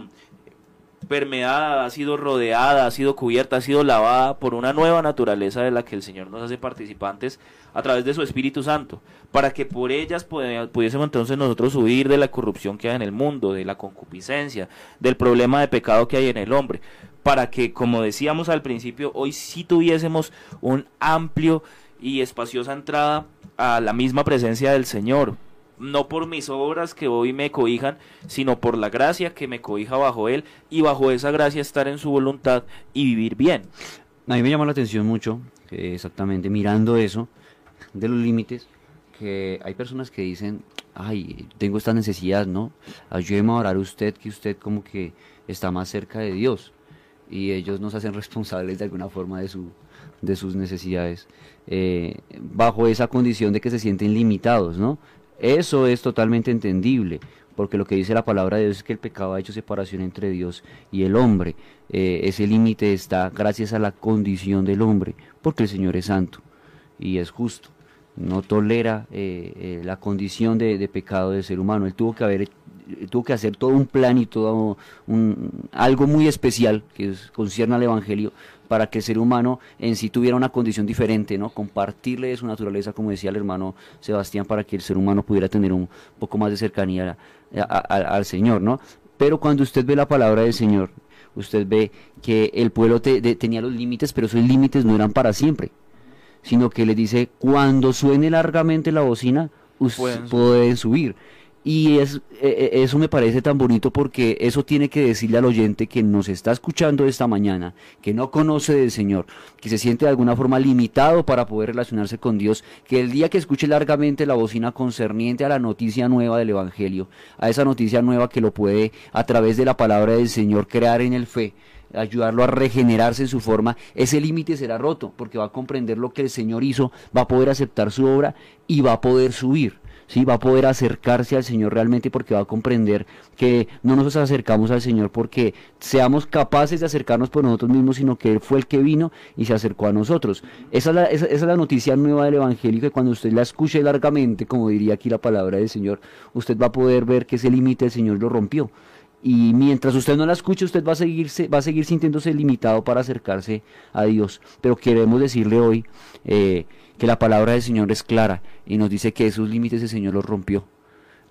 permeada, ha sido rodeada, ha sido cubierta, ha sido lavada por una nueva naturaleza de la que el Señor nos hace participantes a través de su Espíritu Santo, para que por ellas pudiésemos entonces nosotros huir de la corrupción que hay en el mundo, de la concupiscencia, del problema de pecado que hay en el hombre, para que, como decíamos al principio, hoy sí tuviésemos un amplio y espaciosa entrada a la misma presencia del Señor, no por mis obras que hoy me cobijan, sino por la gracia que me cobija bajo Él y bajo esa gracia estar en su voluntad y vivir bien. A mí me llama la atención mucho eh, exactamente mirando eso de los límites, que hay personas que dicen, ay, tengo esta necesidad, ¿no? Ayúdeme a orar usted, que usted como que está más cerca de Dios. Y ellos nos hacen responsables de alguna forma de, su, de sus necesidades, eh, bajo esa condición de que se sienten limitados, ¿no? Eso es totalmente entendible, porque lo que dice la palabra de Dios es que el pecado ha hecho separación entre Dios y el hombre. Eh, ese límite está gracias a la condición del hombre, porque el Señor es santo y es justo no tolera eh, eh, la condición de, pecado del ser humano. Él tuvo que haber tuvo que hacer todo un plan y todo un, algo muy especial que concierne al Evangelio para que el ser humano en sí tuviera una condición diferente, ¿no? Compartirle de su naturaleza, como decía el hermano Sebastián, para que el ser humano pudiera tener un poco más de cercanía al Señor, ¿no? Pero cuando usted ve la palabra del Señor, usted ve que el pueblo tenía los límites, pero esos límites no eran para siempre sino que le dice, cuando suene largamente la bocina, pueden, subir. Y es, e, e, eso me parece tan bonito porque eso tiene que decirle al oyente que nos está escuchando esta mañana, que no conoce del Señor, que se siente de alguna forma limitado para poder relacionarse con Dios, que el día que escuche largamente la bocina concerniente a la noticia nueva del Evangelio, a esa noticia nueva que lo puede a través de la palabra del Señor crear en el fe, ayudarlo a regenerarse en su forma, ese límite será roto, porque va a comprender lo que el Señor hizo, va a poder aceptar su obra y va a poder subir. ¿Sí? va a poder acercarse al Señor realmente porque va a comprender que no nos acercamos al Señor porque seamos capaces de acercarnos por nosotros mismos, sino que Él fue el que vino y se acercó a nosotros. Esa es la, esa, es la noticia nueva del Evangelio, que cuando usted la escuche largamente, como diría aquí la palabra del Señor, usted va a poder ver que ese límite el Señor lo rompió y mientras usted no la escuche, usted va a, seguirse, va a seguir sintiéndose limitado para acercarse a Dios. Pero queremos decirle hoy eh, que la palabra del Señor es clara y nos dice que esos límites el Señor los rompió.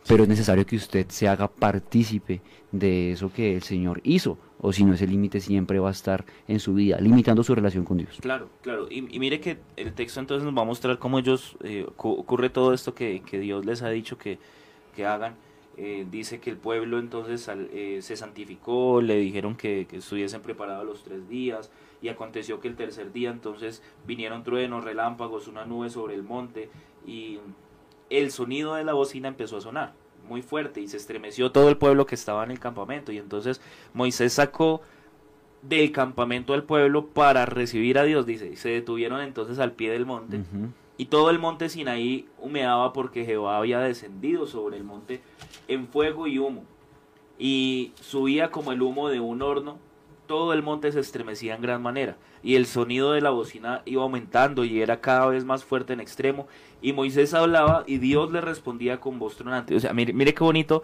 Pero es necesario que usted se haga partícipe de eso que el Señor hizo, o si no, ese límite siempre va a estar en su vida, limitando su relación con Dios. Claro, claro. Y, mire que el texto entonces nos va a mostrar cómo ellos, eh, ocurre todo esto que, que Dios les ha dicho que, que hagan eh, dice que el pueblo entonces eh, se santificó, le dijeron que, estuviesen preparados los tres días, y aconteció que el tercer día entonces vinieron truenos, relámpagos, una nube sobre el monte, y el sonido de la bocina empezó a sonar muy fuerte, y se estremeció todo el pueblo que estaba en el campamento, y entonces Moisés sacó del campamento al pueblo para recibir a Dios, dice, y se detuvieron entonces al pie del monte. Y todo el monte Sinaí humeaba porque Jehová había descendido sobre el monte en fuego y humo. Y subía como el humo de un horno. Todo el monte se estremecía en gran manera. Y el sonido de la bocina iba aumentando y era cada vez más fuerte en extremo. Y Moisés hablaba y Dios le respondía con voz tronante. O sea, mire, mire qué bonito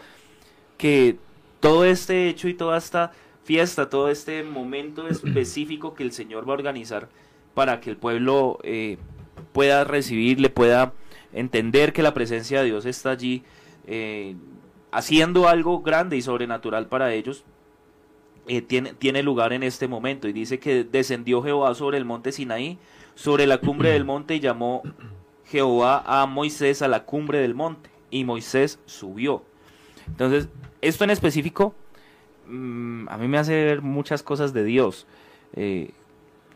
que todo este hecho y toda esta fiesta, todo este momento específico que el Señor va a organizar para que el pueblo eh, pueda recibirle, pueda entender que la presencia de Dios está allí eh, haciendo algo grande y sobrenatural para ellos, eh, tiene, tiene lugar en este momento. Y dice que descendió Jehová sobre el monte Sinaí, sobre la cumbre del monte, y llamó Jehová a Moisés a la cumbre del monte, y Moisés subió. Entonces, esto en específico, mm, a mí me hace ver muchas cosas de Dios. Eh,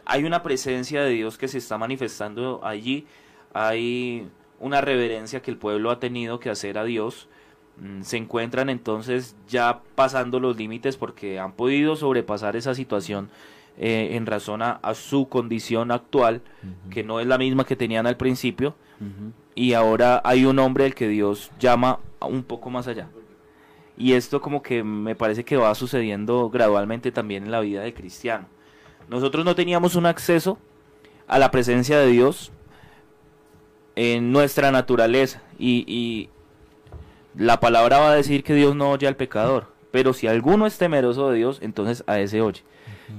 hay una presencia de Dios que se está manifestando allí, hay una reverencia que el pueblo ha tenido que hacer a Dios, mm, se encuentran entonces ya pasando los límites porque han podido sobrepasar esa situación eh, en razón a, su condición actual, que no es la misma que tenían al principio, y ahora hay un hombre al que Dios llama un poco más allá. Y esto como que me parece que va sucediendo gradualmente también en la vida del cristiano. Nosotros no teníamos un acceso a la presencia de Dios en nuestra naturaleza y, la palabra va a decir que Dios no oye al pecador, pero si alguno es temeroso de Dios, entonces a ese oye.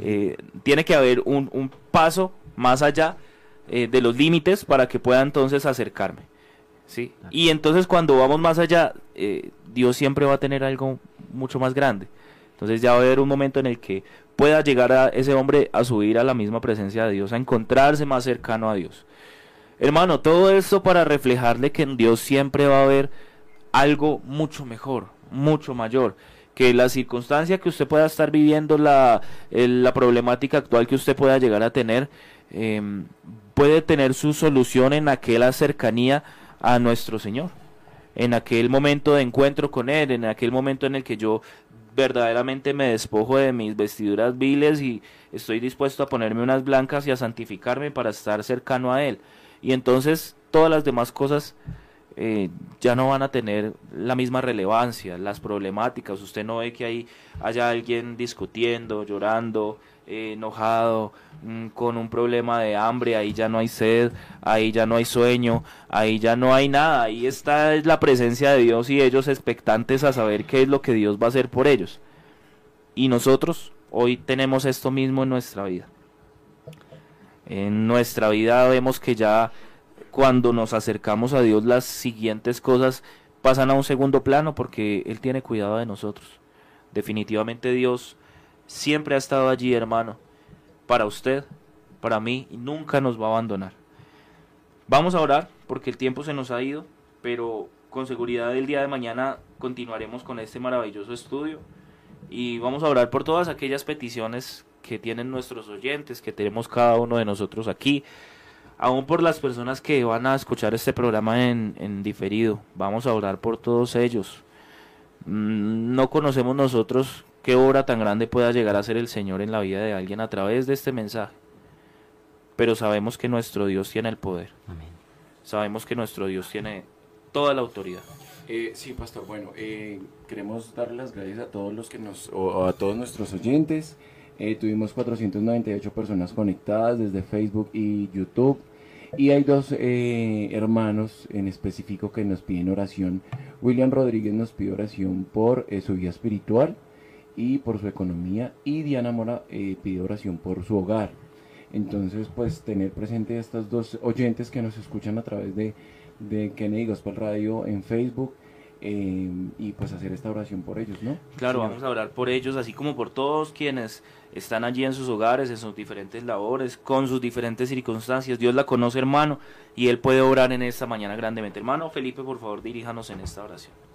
Eh, tiene que haber un, paso más allá eh, de los límites para que pueda entonces acercarme. ¿sí? Y entonces cuando vamos más allá, eh, Dios siempre va a tener algo mucho más grande. Entonces ya va a haber un momento en el que pueda llegar a ese hombre a subir a la misma presencia de Dios, a encontrarse más cercano a Dios. Hermano, todo esto para reflejarle que en Dios siempre va a haber algo mucho mejor, mucho mayor. Que la circunstancia que usted pueda estar viviendo, la, la problemática actual que usted pueda llegar a tener, em, puede tener su solución en aquella cercanía a nuestro Señor, en aquel momento de encuentro con Él, en aquel momento en el que yo verdaderamente me despojo de mis vestiduras viles y estoy dispuesto a ponerme unas blancas y a santificarme para estar cercano a Él. Y entonces todas las demás cosas eh, ya no van a tener la misma relevancia, las problemáticas. Usted no ve que ahí haya alguien discutiendo, llorando, eh, enojado, mm, con un problema de hambre, ahí ya no hay sed, ahí ya no hay sueño, ahí ya no hay nada, ahí está la presencia de Dios y ellos expectantes a saber qué es lo que Dios va a hacer por ellos. Y nosotros hoy tenemos esto mismo en nuestra vida. En nuestra vida vemos que ya cuando nos acercamos a Dios las siguientes cosas pasan a un segundo plano porque Él tiene cuidado de nosotros. Definitivamente Dios siempre ha estado allí, hermano, para usted, para mí, y nunca nos va a abandonar. Vamos a orar porque el tiempo se nos ha ido, pero con seguridad el día de mañana continuaremos con este maravilloso estudio y vamos a orar por todas aquellas peticiones que tienen nuestros oyentes, que tenemos cada uno de nosotros aquí aún por las personas que van a escuchar este programa en, diferido, vamos a orar por todos ellos. Mm, no conocemos nosotros qué obra tan grande pueda llegar a ser el Señor en la vida de alguien a través de este mensaje, pero sabemos que nuestro Dios tiene el poder. Sabemos que nuestro Dios tiene toda la autoridad. Eh, sí, pastor. Bueno, eh, queremos dar las gracias a todos los que nos, o a todos nuestros oyentes. Eh, tuvimos 498 personas conectadas desde Facebook y YouTube. Y hay dos eh, hermanos en específico que nos piden oración. William Rodríguez nos pide oración por eh, su vida espiritual y por su economía. Y Diana Mora pide oración por su hogar. Entonces, pues tener presente a estos dos oyentes que nos escuchan a través de, de Kennedy Gospel Radio en Facebook Em, y pues hacer esta oración por ellos, ¿no? Claro, vamos a orar por ellos, así como por todos quienes están allí en sus hogares, en sus diferentes labores, con sus diferentes circunstancias. Dios la conoce, hermano, y Él puede orar en esta mañana grandemente. Hermano Felipe, por favor, diríjanos en esta oración.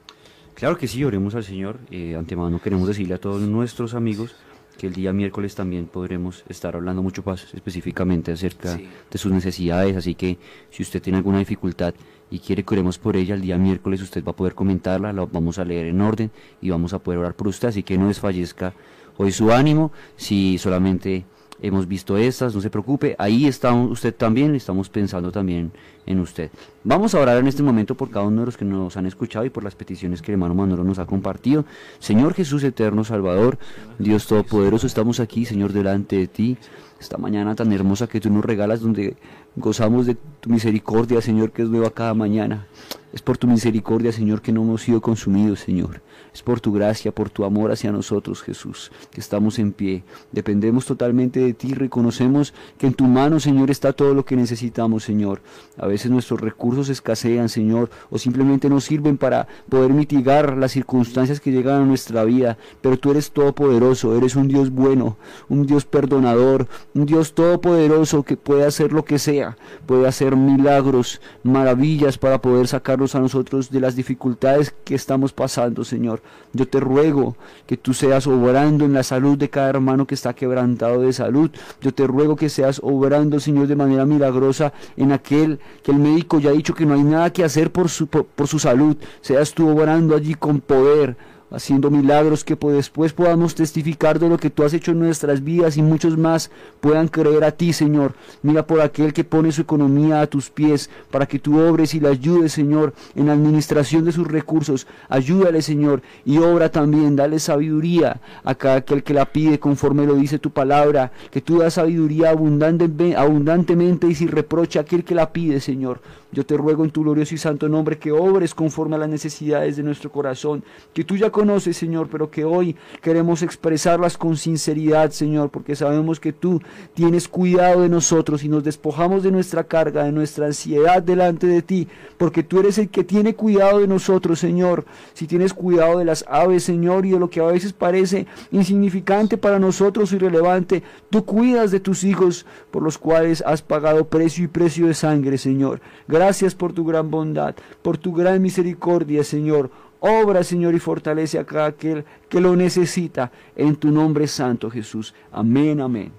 Claro que sí, oremos al Señor. Eh, antemano queremos decirle a todos nuestros amigos que el día miércoles también podremos estar hablando mucho más específicamente acerca de sus necesidades, así que si usted tiene alguna dificultad y quiere que oremos por ella, el día miércoles usted va a poder comentarla, la vamos a leer en orden y vamos a poder orar por usted, así que no desfallezca hoy su ánimo, si solamente hemos visto estas, no se preocupe, ahí está usted también, estamos pensando también en usted. Vamos a orar en este momento por cada uno de los que nos han escuchado y por las peticiones que el hermano Manolo nos ha compartido. Señor Jesús eterno Salvador, Dios Todopoderoso, estamos aquí, Señor, delante de ti, esta mañana tan hermosa que tú nos regalas, donde gozamos de tu misericordia, Señor, que es nueva cada mañana. Es por tu misericordia, Señor, que no hemos sido consumidos, Señor. Es por tu gracia, por tu amor hacia nosotros, Jesús, que estamos en pie. Dependemos totalmente de ti, reconocemos que en tu mano, Señor, está todo lo que necesitamos, Señor. A veces nuestros recursos escasean, Señor, o simplemente no sirven para poder mitigar las circunstancias que llegan a nuestra vida, pero tú eres todopoderoso, eres un Dios bueno, un Dios perdonador, un Dios todopoderoso que puede hacer lo que sea, puede hacer milagros, maravillas para poder a nosotros de las dificultades que estamos pasando, Señor. Yo te ruego que tú seas obrando en la salud de cada hermano que está quebrantado de salud. Yo te ruego que seas obrando, Señor, de manera milagrosa en aquel que el médico ya ha dicho que no hay nada que hacer por su, por su salud. Seas tú obrando allí con poder haciendo milagros que después podamos testificar de lo que tú has hecho en nuestras vidas y muchos más puedan creer a ti, Señor. Mira por aquel que pone su economía a tus pies para que tú obres y le ayudes, Señor, en la administración de sus recursos. Ayúdale, Señor, y obra también, dale sabiduría a cada aquel que la pide conforme lo dice tu palabra, que tú das sabiduría abundantemente y sin reproche a aquel que la pide, Señor. Yo te ruego en tu glorioso y santo nombre que obres conforme a las necesidades de nuestro corazón, que tú ya conoces, Señor, pero que hoy queremos expresarlas con sinceridad, Señor, porque sabemos que tú tienes cuidado de nosotros y nos despojamos de nuestra carga, de nuestra ansiedad delante de ti, porque tú eres el que tiene cuidado de nosotros, Señor. Si tienes cuidado de las aves, Señor, y de lo que a veces parece insignificante para nosotros, irrelevante, tú cuidas de tus hijos por los cuales has pagado precio y precio de sangre, Señor. Gracias por tu gran bondad, por tu gran misericordia, Señor. Obra, Señor, y fortalece a cada aquel que lo necesita. En tu nombre santo, Jesús. Amén, amén.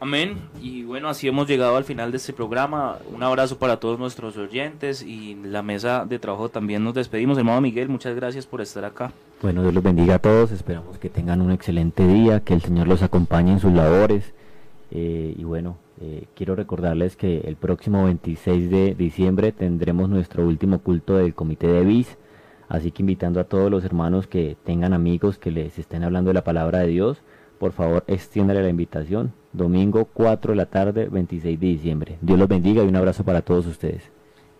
Amén. Y bueno, así hemos llegado al final de este programa. Un abrazo para todos nuestros oyentes y la mesa de trabajo también nos despedimos. Hermano Miguel, muchas gracias por estar acá. Bueno, Dios los bendiga a todos. Esperamos que tengan un excelente día, que el Señor los acompañe en sus labores. Eh, y bueno, eh, quiero recordarles que el próximo 26 de diciembre tendremos nuestro último culto del Comité de BIS. Así que invitando a todos los hermanos que tengan amigos que les estén hablando de la palabra de Dios, por favor extiéndale la invitación domingo 4 de la tarde, 26 de diciembre. Dios los bendiga y un abrazo para todos ustedes.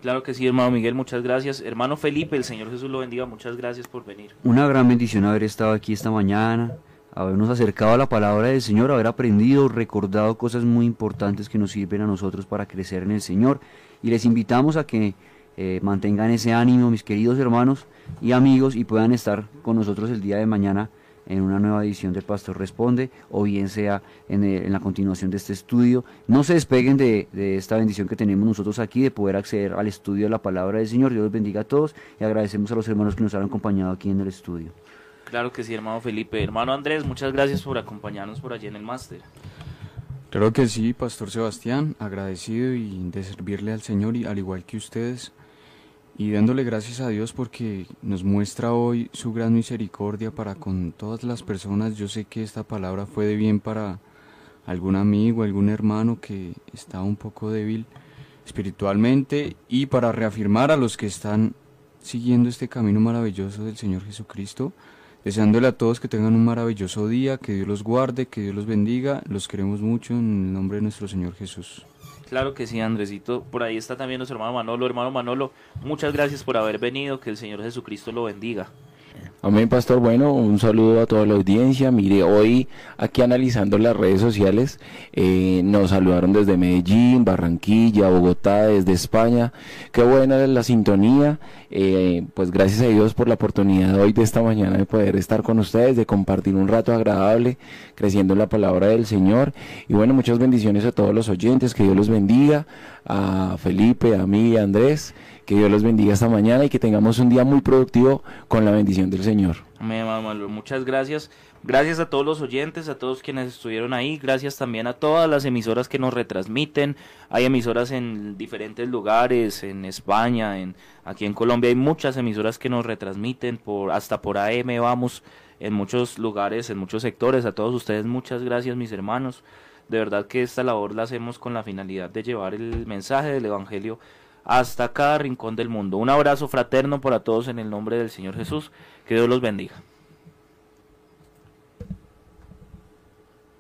Claro que sí, hermano Miguel, muchas gracias. Hermano Felipe, el Señor Jesús lo bendiga, muchas gracias por venir. Una gran bendición haber estado aquí esta mañana, habernos acercado a la palabra del Señor, haber aprendido, recordado cosas muy importantes que nos sirven a nosotros para crecer en el Señor. Y les invitamos a que eh, mantengan ese ánimo, mis queridos hermanos y amigos, y puedan estar con nosotros el día de mañana en una nueva edición del Pastor Responde o bien sea en, la continuación de este estudio. No se despeguen de, de, esta bendición que tenemos nosotros aquí de poder acceder al estudio de la palabra del Señor. Dios los bendiga a todos y agradecemos a los hermanos que nos han acompañado aquí en el estudio. Claro que sí, hermano Felipe. Hermano Andrés, muchas gracias por acompañarnos por allí en el máster. Claro que sí, Pastor Sebastián, agradecido y de servirle al Señor y al igual que ustedes y dándole gracias a Dios porque nos muestra hoy su gran misericordia para con todas las personas. Yo sé que esta palabra fue de bien para algún amigo, algún hermano que está un poco débil espiritualmente y para reafirmar a los que están siguiendo este camino maravilloso del Señor Jesucristo, deseándole a todos que tengan un maravilloso día, que Dios los guarde, que Dios los bendiga, los queremos mucho en el nombre de nuestro Señor Jesús. Claro que sí, Andresito. Por ahí está también nuestro hermano Manolo. Hermano Manolo, muchas gracias por haber venido. Que el Señor Jesucristo lo bendiga. Amén, pastor. Bueno, un saludo a toda la audiencia. Mire, hoy aquí analizando las redes sociales, eh, nos saludaron desde Medellín, Barranquilla, Bogotá, desde España. Qué buena la sintonía. Eh, pues gracias a Dios por la oportunidad hoy de esta mañana de poder estar con ustedes, de compartir un rato agradable, creciendo en la palabra del Señor. Y bueno, muchas bendiciones a todos los oyentes. Que Dios los bendiga. A Felipe, a mí, a Andrés. Que Dios los bendiga esta mañana y que tengamos un día muy productivo con la bendición del Señor. Amén, Muchas gracias. Gracias a todos los oyentes, a todos quienes estuvieron ahí. Gracias también a todas las emisoras que nos retransmiten. Hay emisoras en diferentes lugares, en España, en aquí en Colombia hay muchas emisoras que nos retransmiten por hasta por AM vamos en muchos lugares, en muchos sectores. A todos ustedes muchas gracias, mis hermanos. De verdad que esta labor la hacemos con la finalidad de llevar el mensaje del evangelio hasta cada rincón del mundo. Un abrazo fraterno para todos en el nombre del Señor Jesús. Que Dios los bendiga.